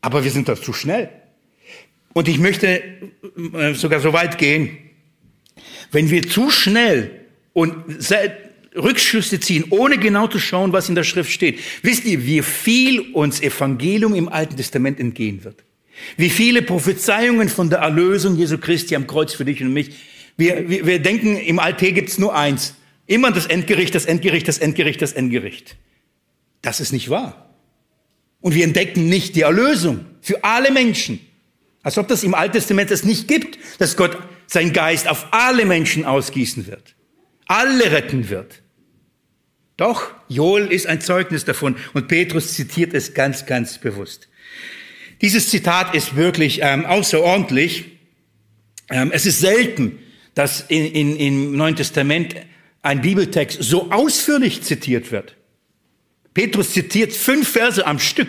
Aber wir sind da zu schnell. Und ich möchte äh, sogar so weit gehen, wenn wir zu schnell und Rückschlüsse ziehen, ohne genau zu schauen, was in der Schrift steht. Wisst ihr, wie viel uns Evangelium im Alten Testament entgehen wird? Wie viele Prophezeiungen von der Erlösung Jesu Christi am Kreuz für dich und mich. Wir, wir, wir denken, im Alt gibt's nur eins. Immer das Endgericht, das Endgericht, das Endgericht, das Endgericht. Das ist nicht wahr. Und wir entdecken nicht die Erlösung für alle Menschen. Als ob das im Alten Testament es nicht gibt, dass Gott sein Geist auf alle Menschen ausgießen wird. Alle retten wird. Doch, Joel ist ein Zeugnis davon und Petrus zitiert es ganz, ganz bewusst. Dieses Zitat ist wirklich ähm, außerordentlich. Ähm, es ist selten, dass in, in, im Neuen Testament ein Bibeltext so ausführlich zitiert wird. Petrus zitiert fünf Verse am Stück.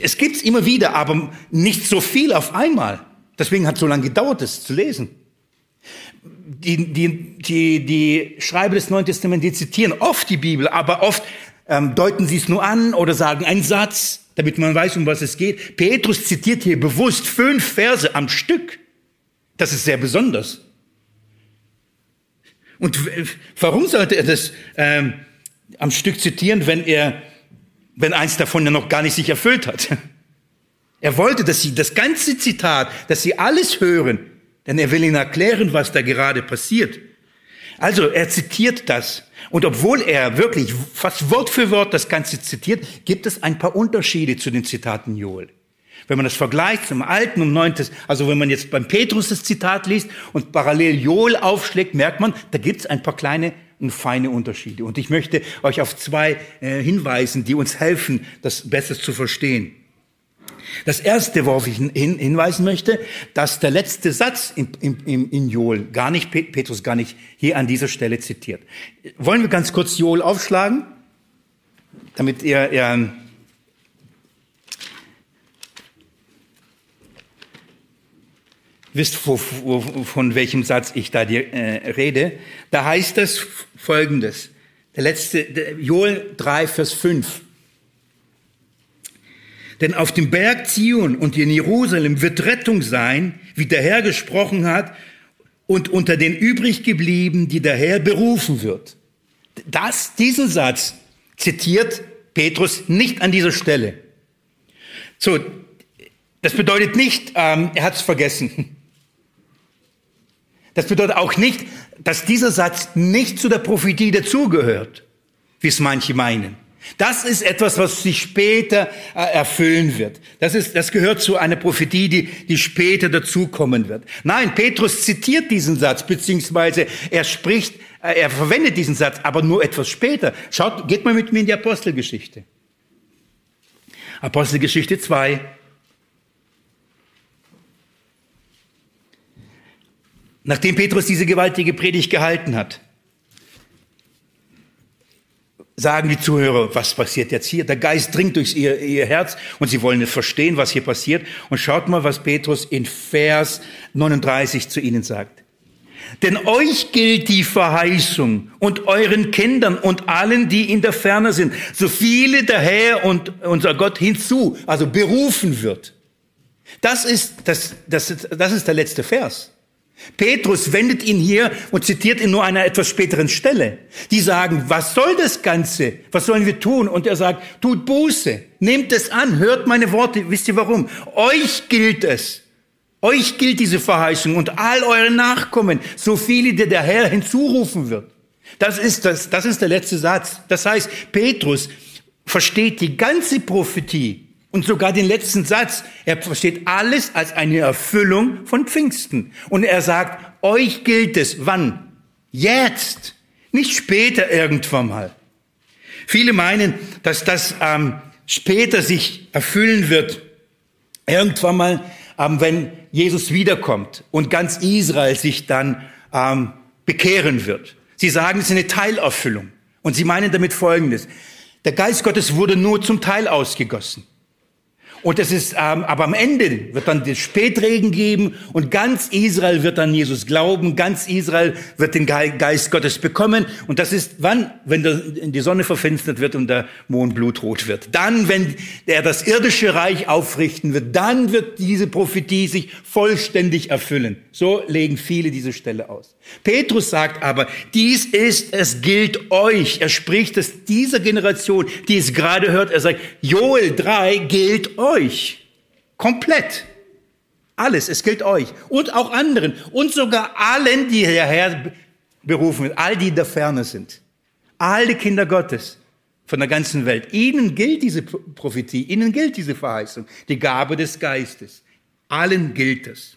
Es gibt's immer wieder, aber nicht so viel auf einmal. Deswegen hat es so lange gedauert, das zu lesen. Die, die, die, die Schreiber des Neuen Testaments, die zitieren oft die Bibel, aber oft ähm, deuten sie es nur an oder sagen einen Satz damit man weiß, um was es geht. Petrus zitiert hier bewusst fünf Verse am Stück. Das ist sehr besonders. Und warum sollte er das ähm, am Stück zitieren, wenn er, wenn eins davon ja noch gar nicht sich erfüllt hat? Er wollte, dass sie das ganze Zitat, dass sie alles hören, denn er will ihnen erklären, was da gerade passiert. Also er zitiert das. Und obwohl er wirklich fast Wort für Wort das Ganze zitiert, gibt es ein paar Unterschiede zu den Zitaten Joel. Wenn man das vergleicht zum Alten und Neuen, also wenn man jetzt beim Petrus das Zitat liest und parallel Joel aufschlägt, merkt man, da gibt es ein paar kleine und feine Unterschiede. Und ich möchte euch auf zwei äh, hinweisen, die uns helfen, das besser zu verstehen. Das erste, worauf ich hin, hinweisen möchte, dass der letzte Satz in, in, in Joel gar nicht, Petrus gar nicht hier an dieser Stelle zitiert. Wollen wir ganz kurz Joel aufschlagen? damit ihr, ihr wisst, von welchem Satz ich da die, äh, rede, da heißt es folgendes. Der letzte, Joel 3, Vers 5. Denn auf dem Berg Zion und in Jerusalem wird Rettung sein, wie der Herr gesprochen hat, und unter den übrig geblieben, die der Herr berufen wird. Das, diesen Satz zitiert Petrus nicht an dieser Stelle. So, das bedeutet nicht, ähm, er hat es vergessen. Das bedeutet auch nicht, dass dieser Satz nicht zu der Prophetie dazugehört, wie es manche meinen. Das ist etwas, was sich später äh, erfüllen wird. Das, ist, das gehört zu einer Prophetie, die, die später dazukommen wird. Nein, Petrus zitiert diesen Satz, beziehungsweise er spricht, äh, er verwendet diesen Satz, aber nur etwas später. Schaut, geht mal mit mir in die Apostelgeschichte. Apostelgeschichte 2. Nachdem Petrus diese gewaltige Predigt gehalten hat, sagen die Zuhörer, was passiert jetzt hier? Der Geist dringt durch ihr, ihr Herz und sie wollen verstehen, was hier passiert. Und schaut mal, was Petrus in Vers 39 zu ihnen sagt. Denn euch gilt die Verheißung und euren Kindern und allen, die in der Ferne sind, so viele der Herr und unser Gott hinzu, also berufen wird. Das ist, das, das, das ist der letzte Vers. Petrus wendet ihn hier und zitiert ihn nur einer etwas späteren Stelle. Die sagen, was soll das Ganze? Was sollen wir tun? Und er sagt, tut Buße, nehmt es an, hört meine Worte. Wisst ihr warum? Euch gilt es. Euch gilt diese Verheißung und all eure Nachkommen, so viele, die der Herr hinzurufen wird. Das ist, das, das ist der letzte Satz. Das heißt, Petrus versteht die ganze Prophetie und sogar den letzten Satz. Er versteht alles als eine Erfüllung von Pfingsten. Und er sagt, euch gilt es. Wann? Jetzt. Nicht später irgendwann mal. Viele meinen, dass das ähm, später sich erfüllen wird. Irgendwann mal, ähm, wenn Jesus wiederkommt und ganz Israel sich dann ähm, bekehren wird. Sie sagen, es ist eine Teilerfüllung. Und sie meinen damit Folgendes. Der Geist Gottes wurde nur zum Teil ausgegossen. Und es ist, ähm, aber am Ende wird dann den Spätregen geben und ganz Israel wird an Jesus glauben, ganz Israel wird den Geist Gottes bekommen. Und das ist wann? Wenn die Sonne verfinstert wird und der Mond blutrot wird. Dann, wenn er das irdische Reich aufrichten wird, dann wird diese Prophetie sich vollständig erfüllen. So legen viele diese Stelle aus. Petrus sagt aber, dies ist, es gilt euch. Er spricht es dieser Generation, die es gerade hört. Er sagt, Joel 3 gilt euch euch. Komplett. Alles, es gilt euch und auch anderen und sogar allen, die der Herr berufen wird, all die in der Ferne sind. All die Kinder Gottes von der ganzen Welt. Ihnen gilt diese Prophetie, ihnen gilt diese Verheißung, die Gabe des Geistes. Allen gilt es.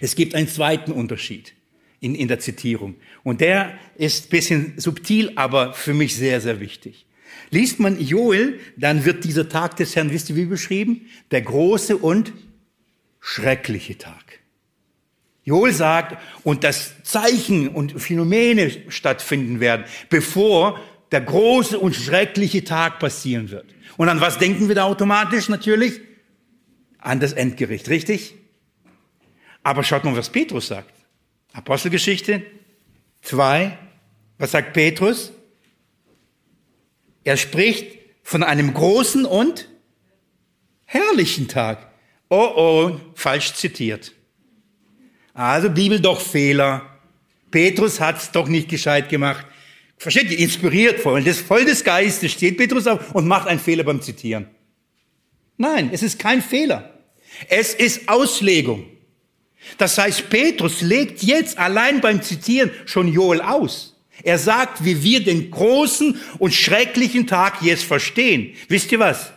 Es gibt einen zweiten Unterschied in, in der Zitierung. Und der ist bisschen subtil, aber für mich sehr, sehr wichtig. Liest man Joel, dann wird dieser Tag des Herrn, wisst ihr wie beschrieben? Der große und schreckliche Tag. Joel sagt, und das Zeichen und Phänomene stattfinden werden, bevor der große und schreckliche Tag passieren wird. Und an was denken wir da automatisch natürlich? An das Endgericht, richtig? Aber schaut mal, was Petrus sagt. Apostelgeschichte 2. Was sagt Petrus? Er spricht von einem großen und herrlichen Tag. Oh oh, falsch zitiert. Also Bibel doch Fehler. Petrus hat's doch nicht gescheit gemacht. Versteht ihr? Inspiriert voll des, voll des Geistes steht Petrus auf und macht einen Fehler beim Zitieren. Nein, es ist kein Fehler. Es ist Auslegung. Das heißt, Petrus legt jetzt allein beim Zitieren schon Joel aus. Er sagt, wie wir den großen und schrecklichen Tag jetzt verstehen. Wisst ihr was?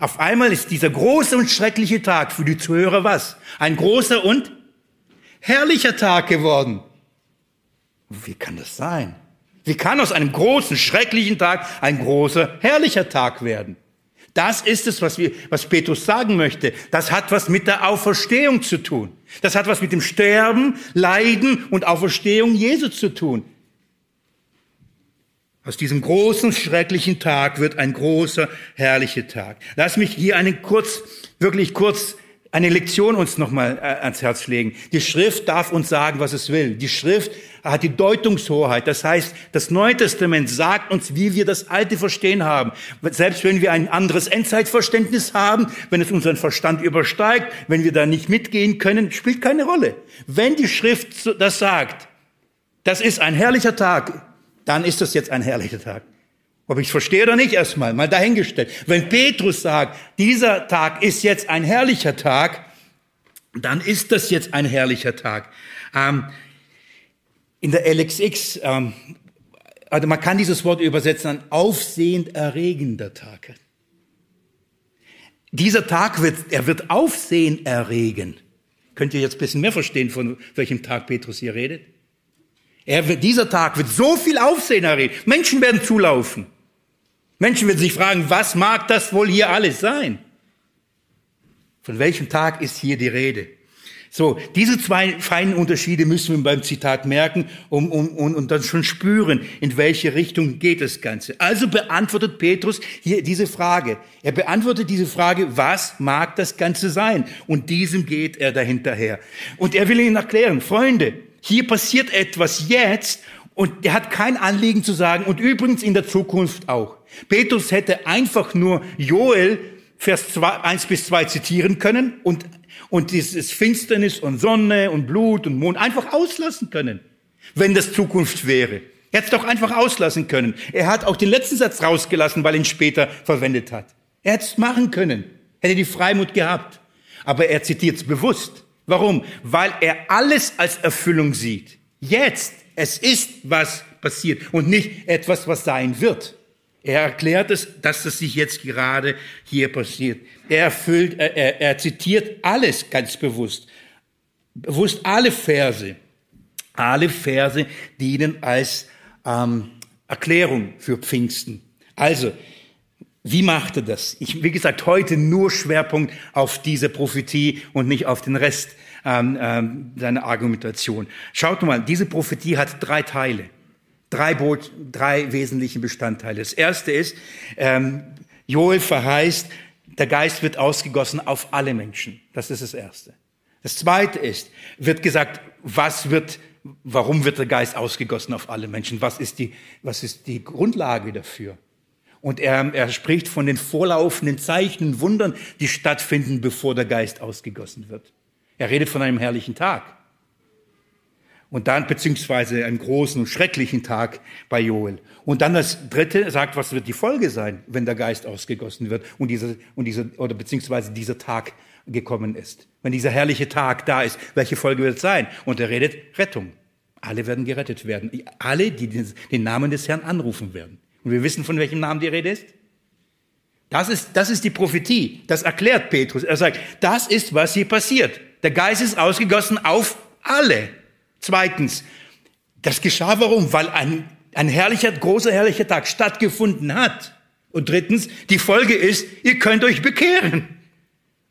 Auf einmal ist dieser große und schreckliche Tag für die Zuhörer was? Ein großer und herrlicher Tag geworden. Wie kann das sein? Wie kann aus einem großen, schrecklichen Tag ein großer, herrlicher Tag werden? Das ist es, was, wir, was Petrus sagen möchte. Das hat was mit der Auferstehung zu tun. Das hat was mit dem Sterben, Leiden und Auferstehung Jesu zu tun. Aus diesem großen, schrecklichen Tag wird ein großer, herrlicher Tag. Lass mich hier einen kurz, wirklich kurz eine Lektion uns nochmal äh, ans Herz legen. Die Schrift darf uns sagen, was es will. Die Schrift hat die Deutungshoheit. Das heißt, das Neue Testament sagt uns, wie wir das Alte verstehen haben. Selbst wenn wir ein anderes Endzeitverständnis haben, wenn es unseren Verstand übersteigt, wenn wir da nicht mitgehen können, spielt keine Rolle. Wenn die Schrift das sagt, das ist ein herrlicher Tag, dann ist das jetzt ein herrlicher Tag. Ob ich es verstehe oder nicht, erstmal, mal dahingestellt. Wenn Petrus sagt, dieser Tag ist jetzt ein herrlicher Tag, dann ist das jetzt ein herrlicher Tag. Ähm, in der LXX, ähm, also man kann dieses Wort übersetzen an aufsehend erregender Tag. Dieser Tag wird, er wird Aufsehen erregen. Könnt ihr jetzt ein bisschen mehr verstehen, von welchem Tag Petrus hier redet? Er wird, dieser Tag wird so viel Aufsehen erregen. Menschen werden zulaufen. Menschen werden sich fragen, was mag das wohl hier alles sein? Von welchem Tag ist hier die Rede? So, diese zwei feinen Unterschiede müssen wir beim Zitat merken um, um, um, und dann schon spüren, in welche Richtung geht das Ganze. Also beantwortet Petrus hier diese Frage. Er beantwortet diese Frage, was mag das Ganze sein? Und diesem geht er dahinterher. Und er will ihnen erklären, Freunde, hier passiert etwas jetzt und er hat kein Anliegen zu sagen und übrigens in der Zukunft auch. Petrus hätte einfach nur Joel Vers 2, 1 bis 2 zitieren können und, und dieses Finsternis und Sonne und Blut und Mond einfach auslassen können, wenn das Zukunft wäre. Er hätte es doch einfach auslassen können. Er hat auch den letzten Satz rausgelassen, weil er ihn später verwendet hat. Er hätte es machen können, hätte die Freimut gehabt. Aber er zitiert es bewusst. Warum? Weil er alles als Erfüllung sieht. Jetzt, es ist was passiert und nicht etwas, was sein wird. Er erklärt es, dass es sich jetzt gerade hier passiert. Er erfüllt, er, er zitiert alles ganz bewusst. Bewusst alle Verse. Alle Verse dienen als ähm, Erklärung für Pfingsten. Also, wie macht er das? Ich, wie gesagt, heute nur Schwerpunkt auf diese Prophetie und nicht auf den Rest ähm, ähm, seiner Argumentation. Schaut mal, diese Prophetie hat drei Teile. Drei, Boot, drei wesentliche Bestandteile. Das erste ist, ähm, Joel verheißt, der Geist wird ausgegossen auf alle Menschen. Das ist das erste. Das zweite ist, wird gesagt, was wird, warum wird der Geist ausgegossen auf alle Menschen? Was ist die, was ist die Grundlage dafür? Und er, er spricht von den vorlaufenden Zeichen und Wundern, die stattfinden, bevor der Geist ausgegossen wird. Er redet von einem herrlichen Tag. Und dann, beziehungsweise einen großen und schrecklichen Tag bei Joel. Und dann das dritte sagt, was wird die Folge sein, wenn der Geist ausgegossen wird und dieser, und dieser, oder beziehungsweise dieser Tag gekommen ist. Wenn dieser herrliche Tag da ist, welche Folge wird es sein? Und er redet Rettung. Alle werden gerettet werden. Alle, die den Namen des Herrn anrufen werden. Und wir wissen, von welchem Namen die Rede ist? Das ist, das ist die Prophetie. Das erklärt Petrus. Er sagt, das ist, was hier passiert. Der Geist ist ausgegossen auf alle. Zweitens, das geschah warum? Weil ein, ein herrlicher, großer, herrlicher Tag stattgefunden hat. Und drittens, die Folge ist, ihr könnt euch bekehren.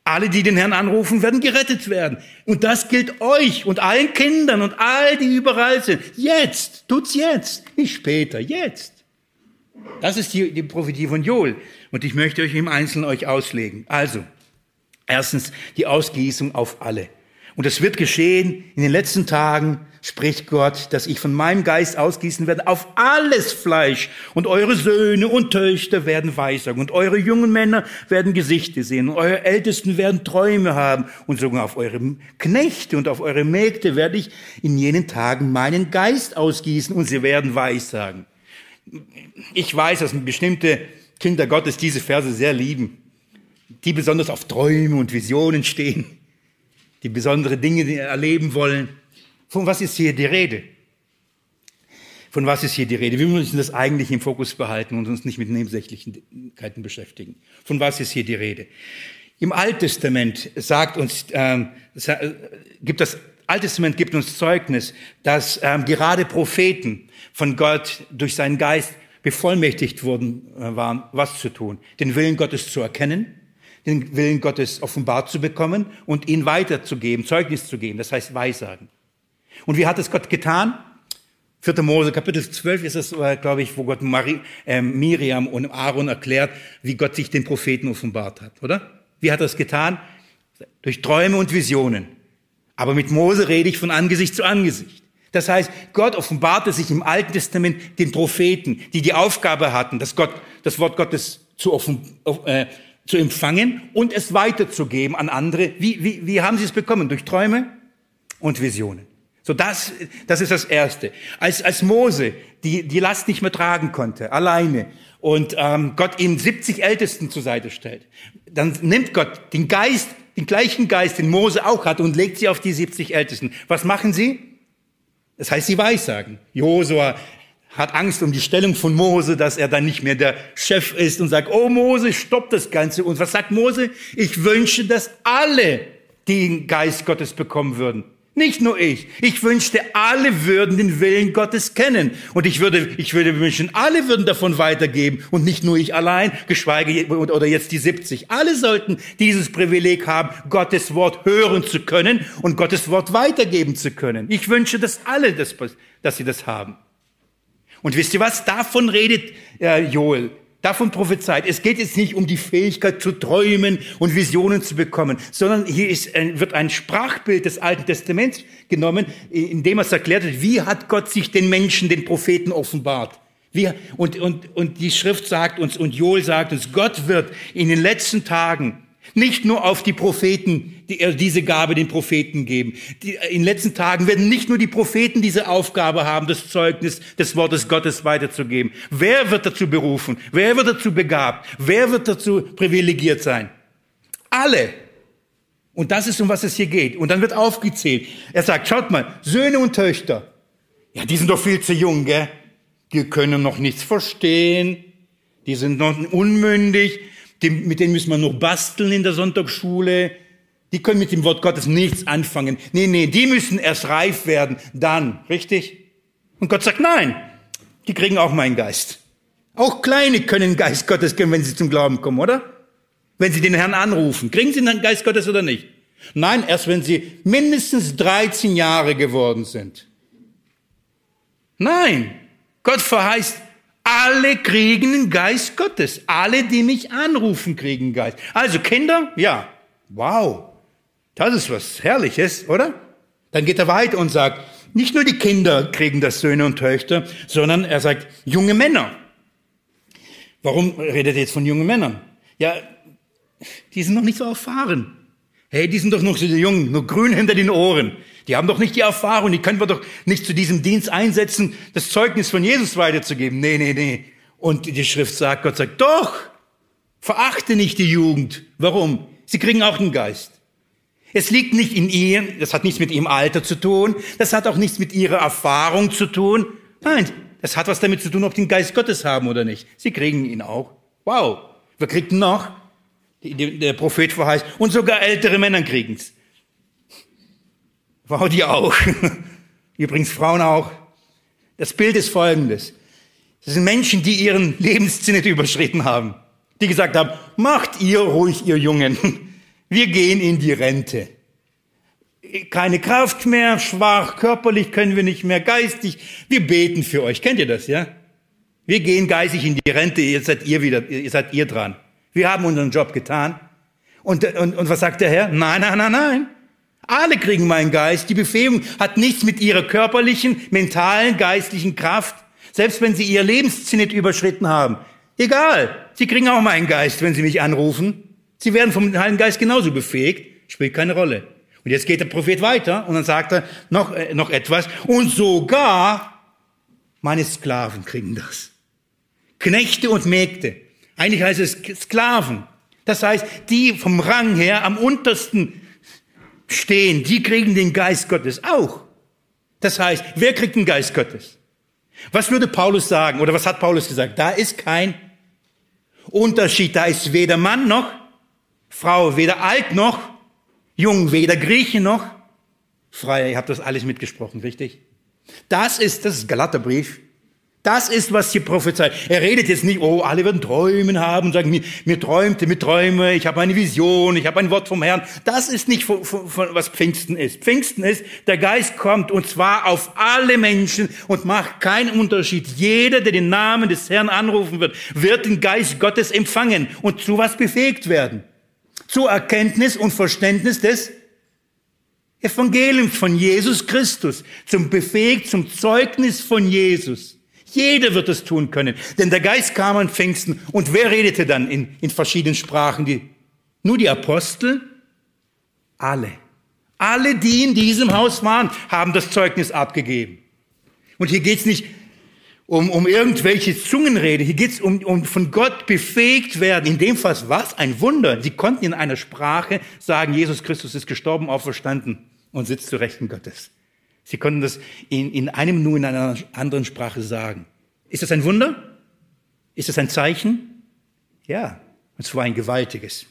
Alle, die den Herrn anrufen, werden gerettet werden. Und das gilt euch und allen Kindern und all, die überall sind. Jetzt, tut's jetzt, nicht später, jetzt. Das ist die, die Prophetie von Joel. Und ich möchte euch im Einzelnen euch auslegen. Also, erstens, die Ausgießung auf alle. Und es wird geschehen in den letzten Tagen, spricht Gott, dass ich von meinem Geist ausgießen werde auf alles Fleisch. Und eure Söhne und Töchter werden Weissagen. Und eure jungen Männer werden Gesichter sehen. Und eure Ältesten werden Träume haben. Und sogar auf eure Knechte und auf eure Mägde werde ich in jenen Tagen meinen Geist ausgießen. Und sie werden Weissagen. Ich weiß, dass bestimmte Kinder Gottes diese Verse sehr lieben. Die besonders auf Träume und Visionen stehen die besondere Dinge erleben wollen. Von was ist hier die Rede? Von was ist hier die Rede? Wir müssen das eigentlich im Fokus behalten und uns nicht mit Nebensächlichkeiten beschäftigen. Von was ist hier die Rede? Im Alttestament sagt uns, ähm, äh, gibt das Alttestament gibt uns Zeugnis, dass ähm, gerade Propheten von Gott durch seinen Geist bevollmächtigt worden äh, waren, was zu tun, den Willen Gottes zu erkennen, den Willen Gottes offenbart zu bekommen und ihn weiterzugeben, Zeugnis zu geben, das heißt Weissagen. Und wie hat es Gott getan? 4. Mose, Kapitel 12 ist es, äh, glaube ich, wo Gott Mari, äh, Miriam und Aaron erklärt, wie Gott sich den Propheten offenbart hat, oder? Wie hat er es getan? Durch Träume und Visionen. Aber mit Mose rede ich von Angesicht zu Angesicht. Das heißt, Gott offenbarte sich im Alten Testament den Propheten, die die Aufgabe hatten, das, Gott, das Wort Gottes zu, offen, äh, zu empfangen und es weiterzugeben an andere. Wie, wie, wie haben sie es bekommen? Durch Träume und Visionen. So das, das ist das Erste. Als, als Mose die, die Last nicht mehr tragen konnte, alleine, und ähm, Gott ihm 70 Ältesten zur Seite stellt, dann nimmt Gott den Geist, den gleichen Geist, den Mose auch hat, und legt sie auf die 70 Ältesten. Was machen sie? Das heißt, sie weissagen. Josua hat Angst um die Stellung von Mose, dass er dann nicht mehr der Chef ist und sagt, oh Mose, stopp das Ganze. Und was sagt Mose? Ich wünsche, dass alle den Geist Gottes bekommen würden. Nicht nur ich. Ich wünschte, alle würden den Willen Gottes kennen. Und ich würde, ich würde wünschen, alle würden davon weitergeben. Und nicht nur ich allein, geschweige, oder jetzt die 70. Alle sollten dieses Privileg haben, Gottes Wort hören zu können und Gottes Wort weitergeben zu können. Ich wünsche, dass alle das, dass sie das haben. Und wisst ihr was? Davon redet äh, Joel. Davon prophezeit. Es geht jetzt nicht um die Fähigkeit zu träumen und Visionen zu bekommen, sondern hier ist, wird ein Sprachbild des Alten Testaments genommen, in dem es erklärt wird, wie hat Gott sich den Menschen, den Propheten offenbart. Wie, und, und, und die Schrift sagt uns, und Joel sagt uns, Gott wird in den letzten Tagen nicht nur auf die Propheten, die er diese Gabe den Propheten geben. Die, in den letzten Tagen werden nicht nur die Propheten diese Aufgabe haben, das Zeugnis des Wortes Gottes weiterzugeben. Wer wird dazu berufen? Wer wird dazu begabt? Wer wird dazu privilegiert sein? Alle. Und das ist, um was es hier geht. Und dann wird aufgezählt. Er sagt, schaut mal, Söhne und Töchter. Ja, die sind doch viel zu jung, gell? Die können noch nichts verstehen. Die sind noch unmündig die, mit denen müssen wir noch basteln in der Sonntagsschule. Die können mit dem Wort Gottes nichts anfangen. Nee, nee, die müssen erst reif werden, dann, richtig? Und Gott sagt, nein, die kriegen auch meinen Geist. Auch Kleine können Geist Gottes kennen, wenn sie zum Glauben kommen, oder? Wenn sie den Herrn anrufen. Kriegen sie den Geist Gottes oder nicht? Nein, erst wenn sie mindestens 13 Jahre geworden sind. Nein, Gott verheißt, alle kriegen den Geist Gottes. Alle, die mich anrufen, kriegen Geist. Also Kinder, ja, wow, das ist was Herrliches, oder? Dann geht er weiter und sagt, nicht nur die Kinder kriegen das Söhne und Töchter, sondern er sagt, junge Männer. Warum redet er jetzt von jungen Männern? Ja, die sind noch nicht so erfahren. Hey, die sind doch noch so jung, nur grün hinter den Ohren. Die haben doch nicht die Erfahrung, die können wir doch nicht zu diesem Dienst einsetzen, das Zeugnis von Jesus weiterzugeben. Nee, nee, nee. Und die Schrift sagt, Gott sagt, doch, verachte nicht die Jugend. Warum? Sie kriegen auch den Geist. Es liegt nicht in ihr, das hat nichts mit ihrem Alter zu tun, das hat auch nichts mit ihrer Erfahrung zu tun. Nein, das hat was damit zu tun, ob die den Geist Gottes haben oder nicht. Sie kriegen ihn auch. Wow. Wer kriegt ihn noch? Der Prophet verheißt. Und sogar ältere Männer kriegen's. Wow, die auch. Übrigens Frauen auch. Das Bild ist folgendes. Das sind Menschen, die ihren Lebenszinnet überschritten haben. Die gesagt haben, macht ihr ruhig, ihr Jungen. Wir gehen in die Rente. Keine Kraft mehr, schwach, körperlich können wir nicht mehr, geistig. Wir beten für euch. Kennt ihr das, ja? Wir gehen geistig in die Rente, jetzt seid ihr wieder, ihr seid ihr dran. Wir haben unseren Job getan. Und, und, und was sagt der Herr? Nein, nein, nein, nein. Alle kriegen meinen Geist. Die Befähigung hat nichts mit ihrer körperlichen, mentalen, geistlichen Kraft. Selbst wenn sie ihr Lebenszinnet überschritten haben. Egal. Sie kriegen auch meinen Geist, wenn sie mich anrufen. Sie werden vom Heiligen Geist genauso befähigt. Spielt keine Rolle. Und jetzt geht der Prophet weiter und dann sagt er noch, äh, noch etwas. Und sogar meine Sklaven kriegen das. Knechte und Mägde. Eigentlich heißt es Sklaven. Das heißt, die vom Rang her am untersten stehen, die kriegen den Geist Gottes auch. Das heißt, wer kriegt den Geist Gottes? Was würde Paulus sagen oder was hat Paulus gesagt? Da ist kein Unterschied. Da ist weder Mann noch Frau, weder alt noch jung, weder Grieche noch frei. Ihr habt das alles mitgesprochen, richtig? Das ist, das ist Galaterbrief. Das ist, was hier prophezeit. Er redet jetzt nicht, oh, alle werden Träumen haben und sagen, mir, mir träumte, mir träume, ich habe eine Vision, ich habe ein Wort vom Herrn. Das ist nicht, von, von, von, was Pfingsten ist. Pfingsten ist, der Geist kommt und zwar auf alle Menschen und macht keinen Unterschied. Jeder, der den Namen des Herrn anrufen wird, wird den Geist Gottes empfangen und zu was befähigt werden. Zur Erkenntnis und Verständnis des Evangelium von Jesus Christus, zum Befähigt, zum Zeugnis von Jesus. Jeder wird es tun können, denn der Geist kam an Pfingsten. Und wer redete dann in, in verschiedenen Sprachen? Die, nur die Apostel? Alle. Alle, die in diesem Haus waren, haben das Zeugnis abgegeben. Und hier geht's nicht um, um irgendwelche Zungenrede, hier geht's um, um von Gott befähigt werden. In dem Fall was? Ein Wunder. Sie konnten in einer Sprache sagen, Jesus Christus ist gestorben, auferstanden und sitzt zu Rechten Gottes. Sie konnten das in, in einem nur in einer anderen Sprache sagen. Ist das ein Wunder? Ist das ein Zeichen? Ja, und zwar ein gewaltiges.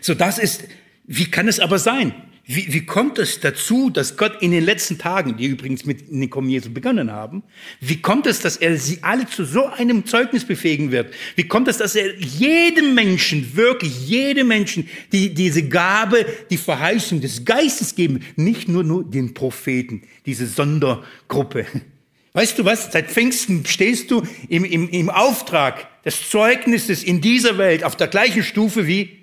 So, das ist, wie kann es aber sein? Wie, wie kommt es dazu, dass Gott in den letzten Tagen, die übrigens mit Kommen Jesu begonnen haben, wie kommt es, dass er sie alle zu so einem Zeugnis befähigen wird? Wie kommt es, dass er jedem Menschen, wirklich jedem Menschen, die diese Gabe, die Verheißung des Geistes geben, nicht nur, nur den Propheten, diese Sondergruppe. Weißt du was? Seit Pfingsten stehst du im, im, im Auftrag des Zeugnisses in dieser Welt auf der gleichen Stufe wie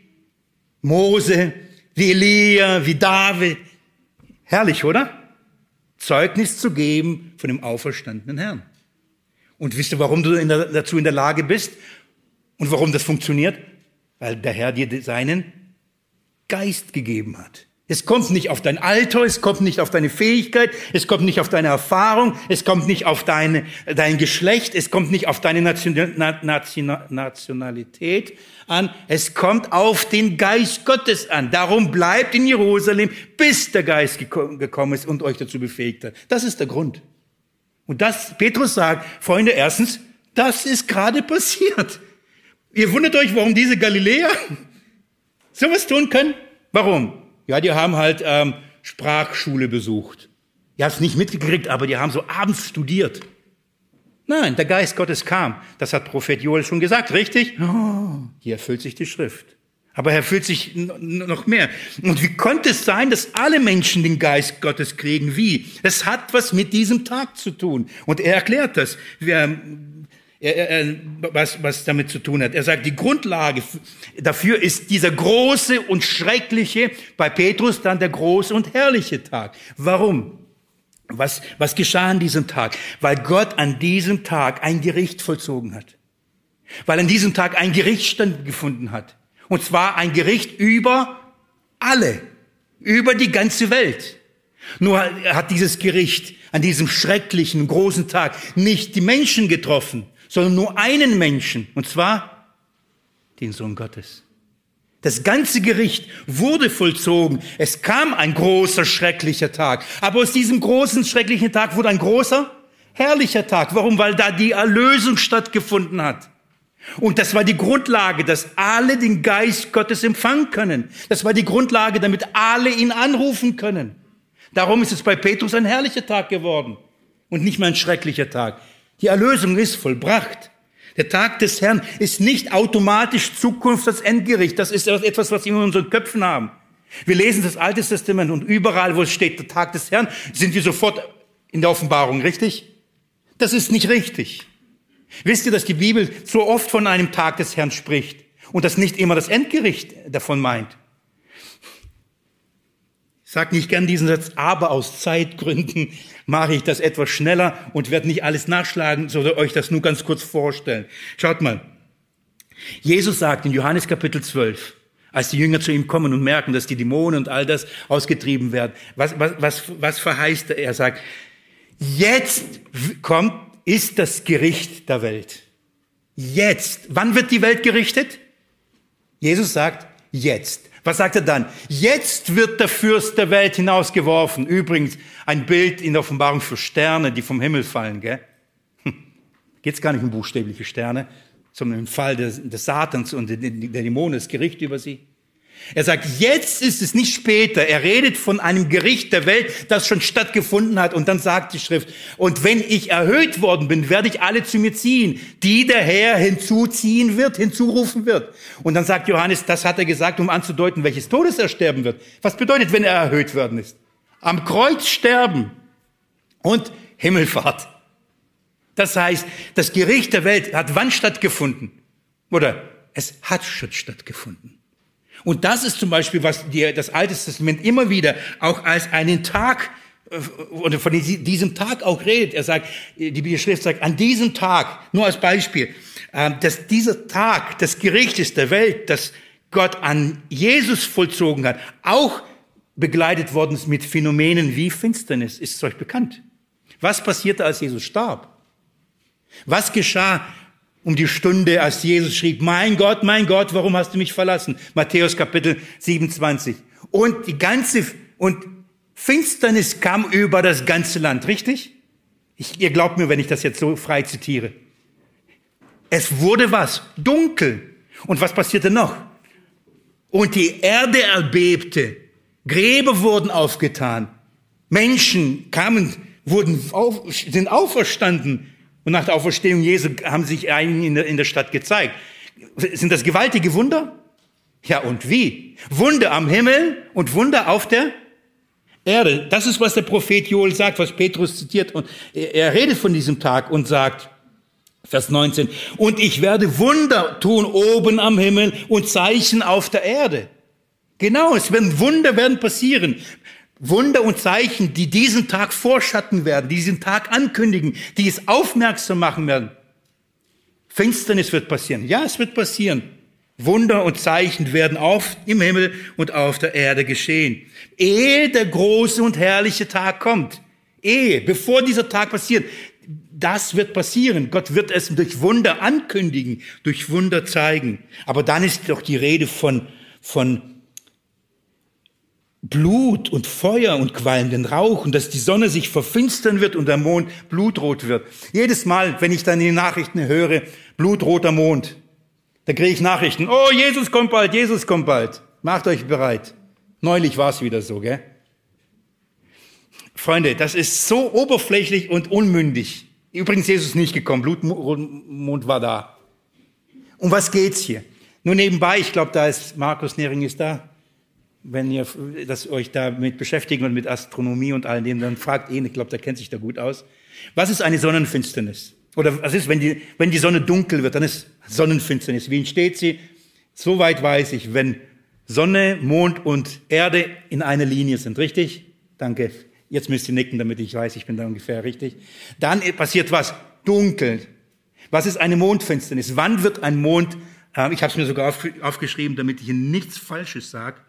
Mose, wie Elia, wie David. Herrlich, oder? Zeugnis zu geben von dem auferstandenen Herrn. Und wisst ihr, warum du in der, dazu in der Lage bist und warum das funktioniert? Weil der Herr dir seinen Geist gegeben hat. Es kommt nicht auf dein Alter, es kommt nicht auf deine Fähigkeit, es kommt nicht auf deine Erfahrung, es kommt nicht auf deine, dein Geschlecht, es kommt nicht auf deine Nationalität an, es kommt auf den Geist Gottes an. Darum bleibt in Jerusalem, bis der Geist gekommen ist und euch dazu befähigt hat. Das ist der Grund. Und das, Petrus sagt, Freunde, erstens, das ist gerade passiert. Ihr wundert euch, warum diese Galiläer sowas tun können? Warum? Ja, die haben halt ähm, Sprachschule besucht. Ihr habt es nicht mitgekriegt, aber die haben so abends studiert. Nein, der Geist Gottes kam. Das hat Prophet Joel schon gesagt, richtig? Oh, hier erfüllt sich die Schrift. Aber er erfüllt sich noch mehr. Und wie konnte es sein, dass alle Menschen den Geist Gottes kriegen? Wie? Es hat was mit diesem Tag zu tun. Und er erklärt das. Wir, was, was damit zu tun hat. Er sagt, die Grundlage dafür ist dieser große und schreckliche, bei Petrus dann der große und herrliche Tag. Warum? Was, was geschah an diesem Tag? Weil Gott an diesem Tag ein Gericht vollzogen hat. Weil an diesem Tag ein Gericht stattgefunden hat. Und zwar ein Gericht über alle, über die ganze Welt. Nur hat dieses Gericht an diesem schrecklichen, großen Tag nicht die Menschen getroffen, sondern nur einen Menschen, und zwar den Sohn Gottes. Das ganze Gericht wurde vollzogen. Es kam ein großer, schrecklicher Tag. Aber aus diesem großen, schrecklichen Tag wurde ein großer, herrlicher Tag. Warum? Weil da die Erlösung stattgefunden hat. Und das war die Grundlage, dass alle den Geist Gottes empfangen können. Das war die Grundlage, damit alle ihn anrufen können. Darum ist es bei Petrus ein herrlicher Tag geworden und nicht mehr ein schrecklicher Tag. Die Erlösung ist vollbracht. Der Tag des Herrn ist nicht automatisch Zukunft, das Endgericht. Das ist etwas, was wir in unseren Köpfen haben. Wir lesen das Alte Testament und überall, wo es steht, der Tag des Herrn, sind wir sofort in der Offenbarung, richtig? Das ist nicht richtig. Wisst ihr, dass die Bibel so oft von einem Tag des Herrn spricht und das nicht immer das Endgericht davon meint? Sage nicht gern diesen Satz, aber aus Zeitgründen mache ich das etwas schneller und werde nicht alles nachschlagen, sondern euch das nur ganz kurz vorstellen. Schaut mal. Jesus sagt in Johannes Kapitel 12, als die Jünger zu ihm kommen und merken, dass die Dämonen und all das ausgetrieben werden, was, was, was, was verheißt er? Er sagt, jetzt kommt, ist das Gericht der Welt. Jetzt. Wann wird die Welt gerichtet? Jesus sagt, jetzt. Was sagt er dann? Jetzt wird der Fürst der Welt hinausgeworfen. Übrigens ein Bild in der Offenbarung für Sterne, die vom Himmel fallen. Gell? Hm. Geht es gar nicht um buchstäbliche Sterne, sondern im Fall des, des Satans und der Dämonen, das Gericht über sie. Er sagt, jetzt ist es nicht später. Er redet von einem Gericht der Welt, das schon stattgefunden hat. Und dann sagt die Schrift, und wenn ich erhöht worden bin, werde ich alle zu mir ziehen, die der Herr hinzuziehen wird, hinzurufen wird. Und dann sagt Johannes, das hat er gesagt, um anzudeuten, welches Todes er sterben wird. Was bedeutet, wenn er erhöht worden ist? Am Kreuz sterben und Himmelfahrt. Das heißt, das Gericht der Welt hat wann stattgefunden? Oder es hat schon stattgefunden. Und das ist zum Beispiel, was die, das Alte Testament immer wieder auch als einen Tag äh, oder von diesem Tag auch redet. Er sagt, die Bibelschrift sagt, an diesem Tag, nur als Beispiel, äh, dass dieser Tag des Gerichtes der Welt, das Gott an Jesus vollzogen hat, auch begleitet worden ist mit Phänomenen wie Finsternis. Ist es euch bekannt? Was passierte, als Jesus starb? Was geschah um die Stunde, als Jesus schrieb, mein Gott, mein Gott, warum hast du mich verlassen? Matthäus Kapitel 27. Und die ganze, und Finsternis kam über das ganze Land, richtig? Ich, ihr glaubt mir, wenn ich das jetzt so frei zitiere. Es wurde was? Dunkel. Und was passierte noch? Und die Erde erbebte. Gräber wurden aufgetan. Menschen kamen, wurden auf, sind auferstanden. Und nach der Auferstehung Jesu haben sich einigen in der, in der Stadt gezeigt. Sind das gewaltige Wunder? Ja, und wie? Wunder am Himmel und Wunder auf der Erde. Das ist, was der Prophet Joel sagt, was Petrus zitiert. Und er redet von diesem Tag und sagt, Vers 19, und ich werde Wunder tun oben am Himmel und Zeichen auf der Erde. Genau, es werden Wunder werden passieren. Wunder und Zeichen, die diesen Tag vorschatten werden, die diesen Tag ankündigen, die es aufmerksam machen werden. Finsternis wird passieren. Ja, es wird passieren. Wunder und Zeichen werden auf im Himmel und auf der Erde geschehen. Ehe der große und herrliche Tag kommt. Ehe, bevor dieser Tag passiert. Das wird passieren. Gott wird es durch Wunder ankündigen, durch Wunder zeigen. Aber dann ist doch die Rede von, von Blut und Feuer und qualmenden Rauch und dass die Sonne sich verfinstern wird und der Mond blutrot wird. Jedes Mal, wenn ich dann den Nachrichten höre, blutroter Mond, da kriege ich Nachrichten, oh, Jesus kommt bald, Jesus kommt bald. Macht euch bereit. Neulich war es wieder so, gell? Freunde, das ist so oberflächlich und unmündig. Übrigens, Jesus ist nicht gekommen, Blutmond war da. Um was geht's hier? Nur nebenbei, ich glaube, da ist Markus Nering ist da wenn ihr das euch damit beschäftigen und mit Astronomie und all dem, dann fragt ihn, ich glaube, der kennt sich da gut aus. Was ist eine Sonnenfinsternis? Oder was ist, wenn die, wenn die Sonne dunkel wird, dann ist Sonnenfinsternis. Wie entsteht sie? Soweit weiß ich, wenn Sonne, Mond und Erde in einer Linie sind, richtig? Danke. Jetzt müsst ihr nicken, damit ich weiß, ich bin da ungefähr richtig. Dann passiert was? Dunkel. Was ist eine Mondfinsternis? Wann wird ein Mond, äh, ich habe es mir sogar aufgeschrieben, damit ich Ihnen nichts Falsches sage,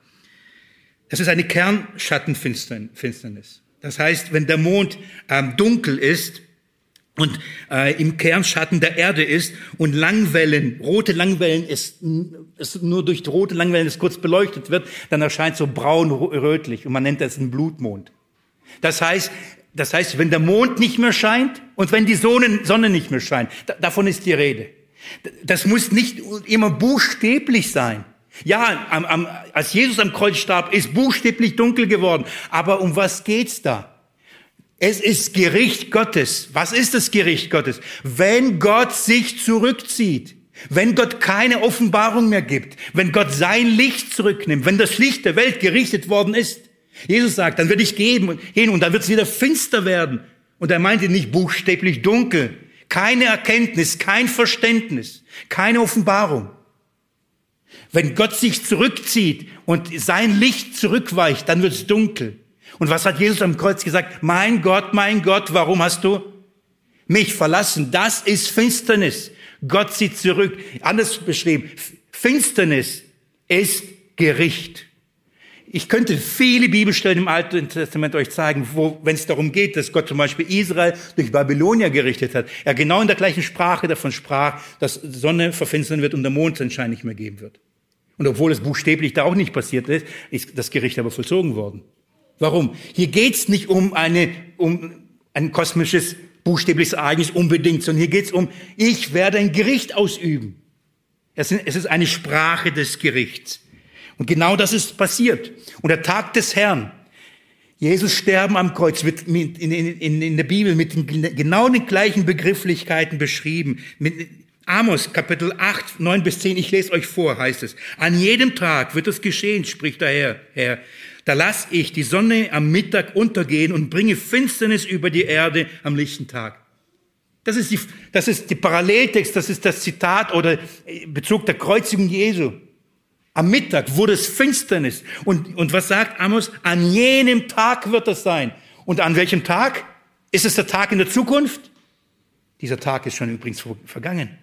es ist eine Kernschattenfinsternis. Das heißt, wenn der Mond ähm, dunkel ist und äh, im Kernschatten der Erde ist und Langwellen, rote Langwellen ist, ist nur durch rote Langwellen es kurz beleuchtet wird, dann erscheint so braun-rötlich und man nennt das einen Blutmond. Das heißt, das heißt, wenn der Mond nicht mehr scheint und wenn die Sonne, Sonne nicht mehr scheint, davon ist die Rede. Das muss nicht immer buchstäblich sein. Ja, am, am, als Jesus am Kreuz starb, ist buchstäblich dunkel geworden. Aber um was geht's da? Es ist Gericht Gottes. Was ist das Gericht Gottes? Wenn Gott sich zurückzieht, wenn Gott keine Offenbarung mehr gibt, wenn Gott sein Licht zurücknimmt, wenn das Licht der Welt gerichtet worden ist. Jesus sagt, dann werde ich gehen und dann wird es wieder finster werden. Und er meinte nicht buchstäblich dunkel. Keine Erkenntnis, kein Verständnis, keine Offenbarung. Wenn Gott sich zurückzieht und sein Licht zurückweicht, dann wird es dunkel. Und was hat Jesus am Kreuz gesagt? Mein Gott, mein Gott, warum hast du mich verlassen? Das ist Finsternis. Gott zieht zurück. Anders beschrieben, Finsternis ist Gericht. Ich könnte viele Bibelstellen im Alten Testament euch zeigen, wo, wenn es darum geht, dass Gott zum Beispiel Israel durch Babylonier gerichtet hat, er genau in der gleichen Sprache davon sprach, dass Sonne verfinstern wird und der Mond Mondschein nicht mehr geben wird. Und obwohl es buchstäblich da auch nicht passiert ist, ist das Gericht aber vollzogen worden. Warum? Hier geht's nicht um, eine, um ein kosmisches, buchstäbliches Ereignis unbedingt, sondern hier geht's um, ich werde ein Gericht ausüben. Es ist eine Sprache des Gerichts. Und genau das ist passiert. Und der Tag des Herrn, Jesus sterben am Kreuz wird in, in, in der Bibel mit den, genau den gleichen Begrifflichkeiten beschrieben. Mit Amos Kapitel 8, 9 bis 10, ich lese euch vor, heißt es. An jedem Tag wird es geschehen, spricht der Herr, Herr. Da lass ich die Sonne am Mittag untergehen und bringe Finsternis über die Erde am lichten Tag. Das ist die, das ist die Paralleltext, das ist das Zitat oder Bezug der Kreuzigung Jesu. Am Mittag wurde es Finsternis. Und, und was sagt Amos? An jenem Tag wird es sein. Und an welchem Tag? Ist es der Tag in der Zukunft? Dieser Tag ist schon übrigens vergangen.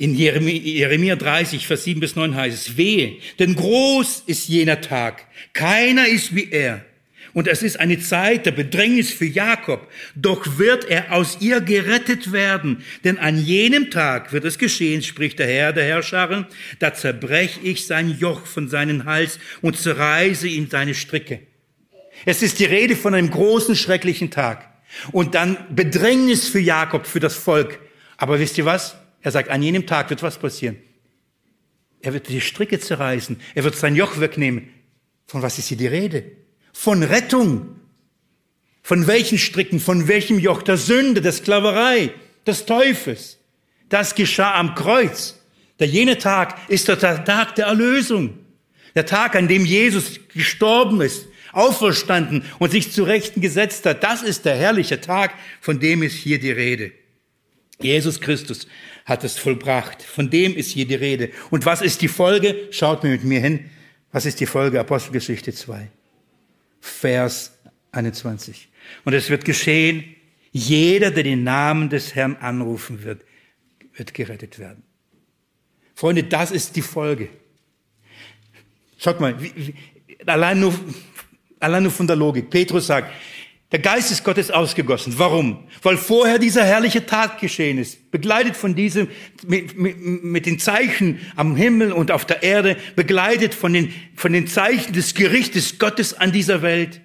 In Jeremia 30, Vers 7 bis 9 heißt es, wehe, denn groß ist jener Tag. Keiner ist wie er. Und es ist eine Zeit der Bedrängnis für Jakob. Doch wird er aus ihr gerettet werden. Denn an jenem Tag wird es geschehen, spricht der Herr der Herrscher, da zerbrech ich sein Joch von seinem Hals und zerreiße ihm seine Stricke. Es ist die Rede von einem großen, schrecklichen Tag. Und dann Bedrängnis für Jakob, für das Volk. Aber wisst ihr was? Er sagt, an jenem Tag wird was passieren. Er wird die Stricke zerreißen. Er wird sein Joch wegnehmen. Von was ist hier die Rede? von Rettung. Von welchen Stricken, von welchem Joch der Sünde, der Sklaverei, des Teufels. Das geschah am Kreuz. Der jene Tag ist der Tag der Erlösung. Der Tag, an dem Jesus gestorben ist, auferstanden und sich zu Rechten gesetzt hat. Das ist der herrliche Tag, von dem ist hier die Rede. Jesus Christus hat es vollbracht. Von dem ist hier die Rede. Und was ist die Folge? Schaut mir mit mir hin. Was ist die Folge? Apostelgeschichte 2. Vers 21. Und es wird geschehen, jeder, der den Namen des Herrn anrufen wird, wird gerettet werden. Freunde, das ist die Folge. Schaut mal, allein, nur, allein nur von der Logik. Petrus sagt, der Geist ist Gottes ausgegossen. Warum? Weil vorher dieser herrliche Tat geschehen ist, begleitet von diesem, mit, mit, mit, den Zeichen am Himmel und auf der Erde, begleitet von den, von den Zeichen des Gerichtes Gottes an dieser Welt.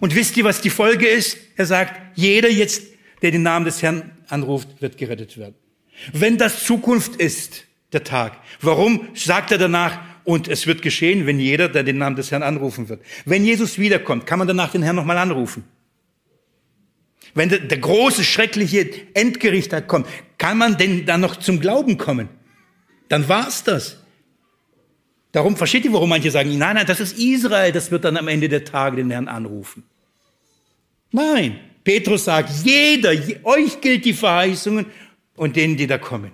Und wisst ihr, was die Folge ist? Er sagt, jeder jetzt, der den Namen des Herrn anruft, wird gerettet werden. Wenn das Zukunft ist, der Tag, warum sagt er danach, und es wird geschehen, wenn jeder, der den Namen des Herrn anrufen wird. Wenn Jesus wiederkommt, kann man danach den Herrn nochmal anrufen. Wenn der, der große, schreckliche Endgericht da kommt, kann man denn dann noch zum Glauben kommen? Dann war's das. Darum versteht ihr, warum manche sagen, nein, nein, das ist Israel, das wird dann am Ende der Tage den Herrn anrufen. Nein, Petrus sagt, jeder, euch gilt die Verheißungen und denen, die da kommen.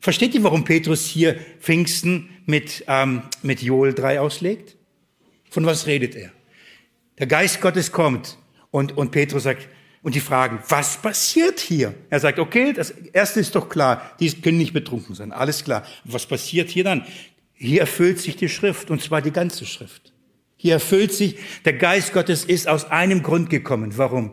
Versteht ihr, warum Petrus hier Pfingsten mit, ähm, mit Joel 3 auslegt? Von was redet er? Der Geist Gottes kommt und, und Petrus sagt, und die fragen, was passiert hier? Er sagt, okay, das erste ist doch klar, die können nicht betrunken sein, alles klar. Was passiert hier dann? Hier erfüllt sich die Schrift, und zwar die ganze Schrift. Hier erfüllt sich, der Geist Gottes ist aus einem Grund gekommen. Warum?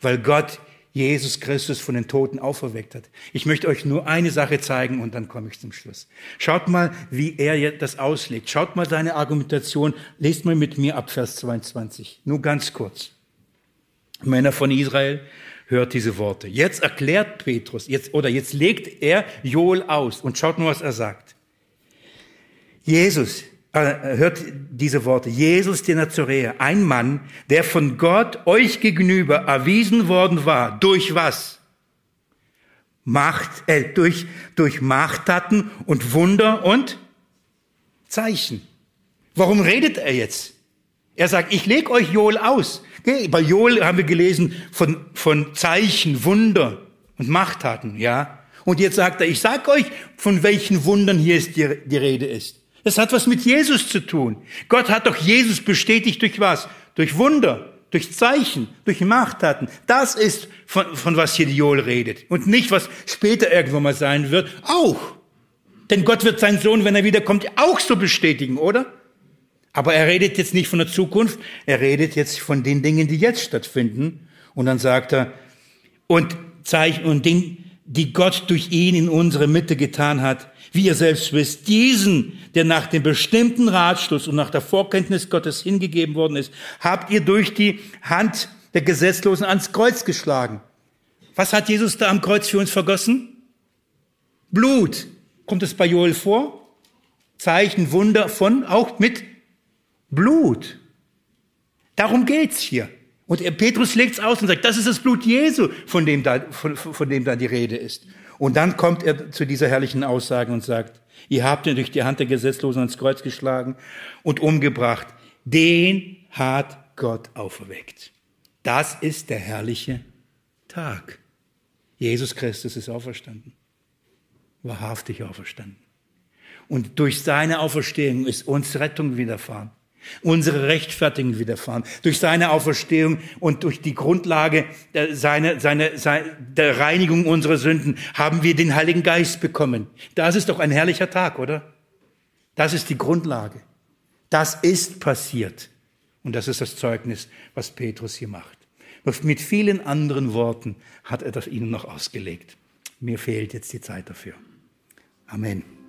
Weil Gott Jesus Christus von den Toten auferweckt hat. Ich möchte euch nur eine Sache zeigen und dann komme ich zum Schluss. Schaut mal, wie er das auslegt. Schaut mal seine Argumentation. Lest mal mit mir ab Vers 22. Nur ganz kurz. Männer von Israel, hört diese Worte. Jetzt erklärt Petrus, jetzt, oder jetzt legt er Joel aus und schaut nur, was er sagt. Jesus, äh, hört diese Worte. Jesus der Nazoräer, ein Mann, der von Gott euch gegenüber erwiesen worden war. Durch was? Macht, äh, durch, durch Machttaten und Wunder und Zeichen. Warum redet er jetzt? Er sagt, ich leg euch Joel aus. Bei Joel haben wir gelesen von, von Zeichen, Wunder und Machttaten, ja. Und jetzt sagt er, ich sag euch, von welchen Wundern hier ist die, die Rede ist. Das hat was mit Jesus zu tun. Gott hat doch Jesus bestätigt durch was? Durch Wunder, durch Zeichen, durch Machttaten. Das ist von, von was hier Joel redet. Und nicht, was später irgendwo mal sein wird. Auch. Denn Gott wird seinen Sohn, wenn er wiederkommt, auch so bestätigen, oder? Aber er redet jetzt nicht von der Zukunft, er redet jetzt von den Dingen, die jetzt stattfinden. Und dann sagt er, und Zeichen und Dinge, die Gott durch ihn in unsere Mitte getan hat, wie ihr selbst wisst, diesen, der nach dem bestimmten Ratschluss und nach der Vorkenntnis Gottes hingegeben worden ist, habt ihr durch die Hand der Gesetzlosen ans Kreuz geschlagen. Was hat Jesus da am Kreuz für uns vergossen? Blut. Kommt es bei Joel vor? Zeichen, Wunder von, auch mit Blut. Darum geht's hier. Und Petrus legt's aus und sagt, das ist das Blut Jesu, von dem da, von, von dem da die Rede ist. Und dann kommt er zu dieser herrlichen Aussage und sagt, ihr habt ihn durch die Hand der Gesetzlosen ans Kreuz geschlagen und umgebracht. Den hat Gott auferweckt. Das ist der herrliche Tag. Jesus Christus ist auferstanden. Wahrhaftig auferstanden. Und durch seine Auferstehung ist uns Rettung widerfahren. Unsere Rechtfertigung widerfahren. Durch seine Auferstehung und durch die Grundlage seine, seine, seine, der Reinigung unserer Sünden haben wir den Heiligen Geist bekommen. Das ist doch ein herrlicher Tag, oder? Das ist die Grundlage. Das ist passiert. Und das ist das Zeugnis, was Petrus hier macht. Mit vielen anderen Worten hat er das ihnen noch ausgelegt. Mir fehlt jetzt die Zeit dafür. Amen.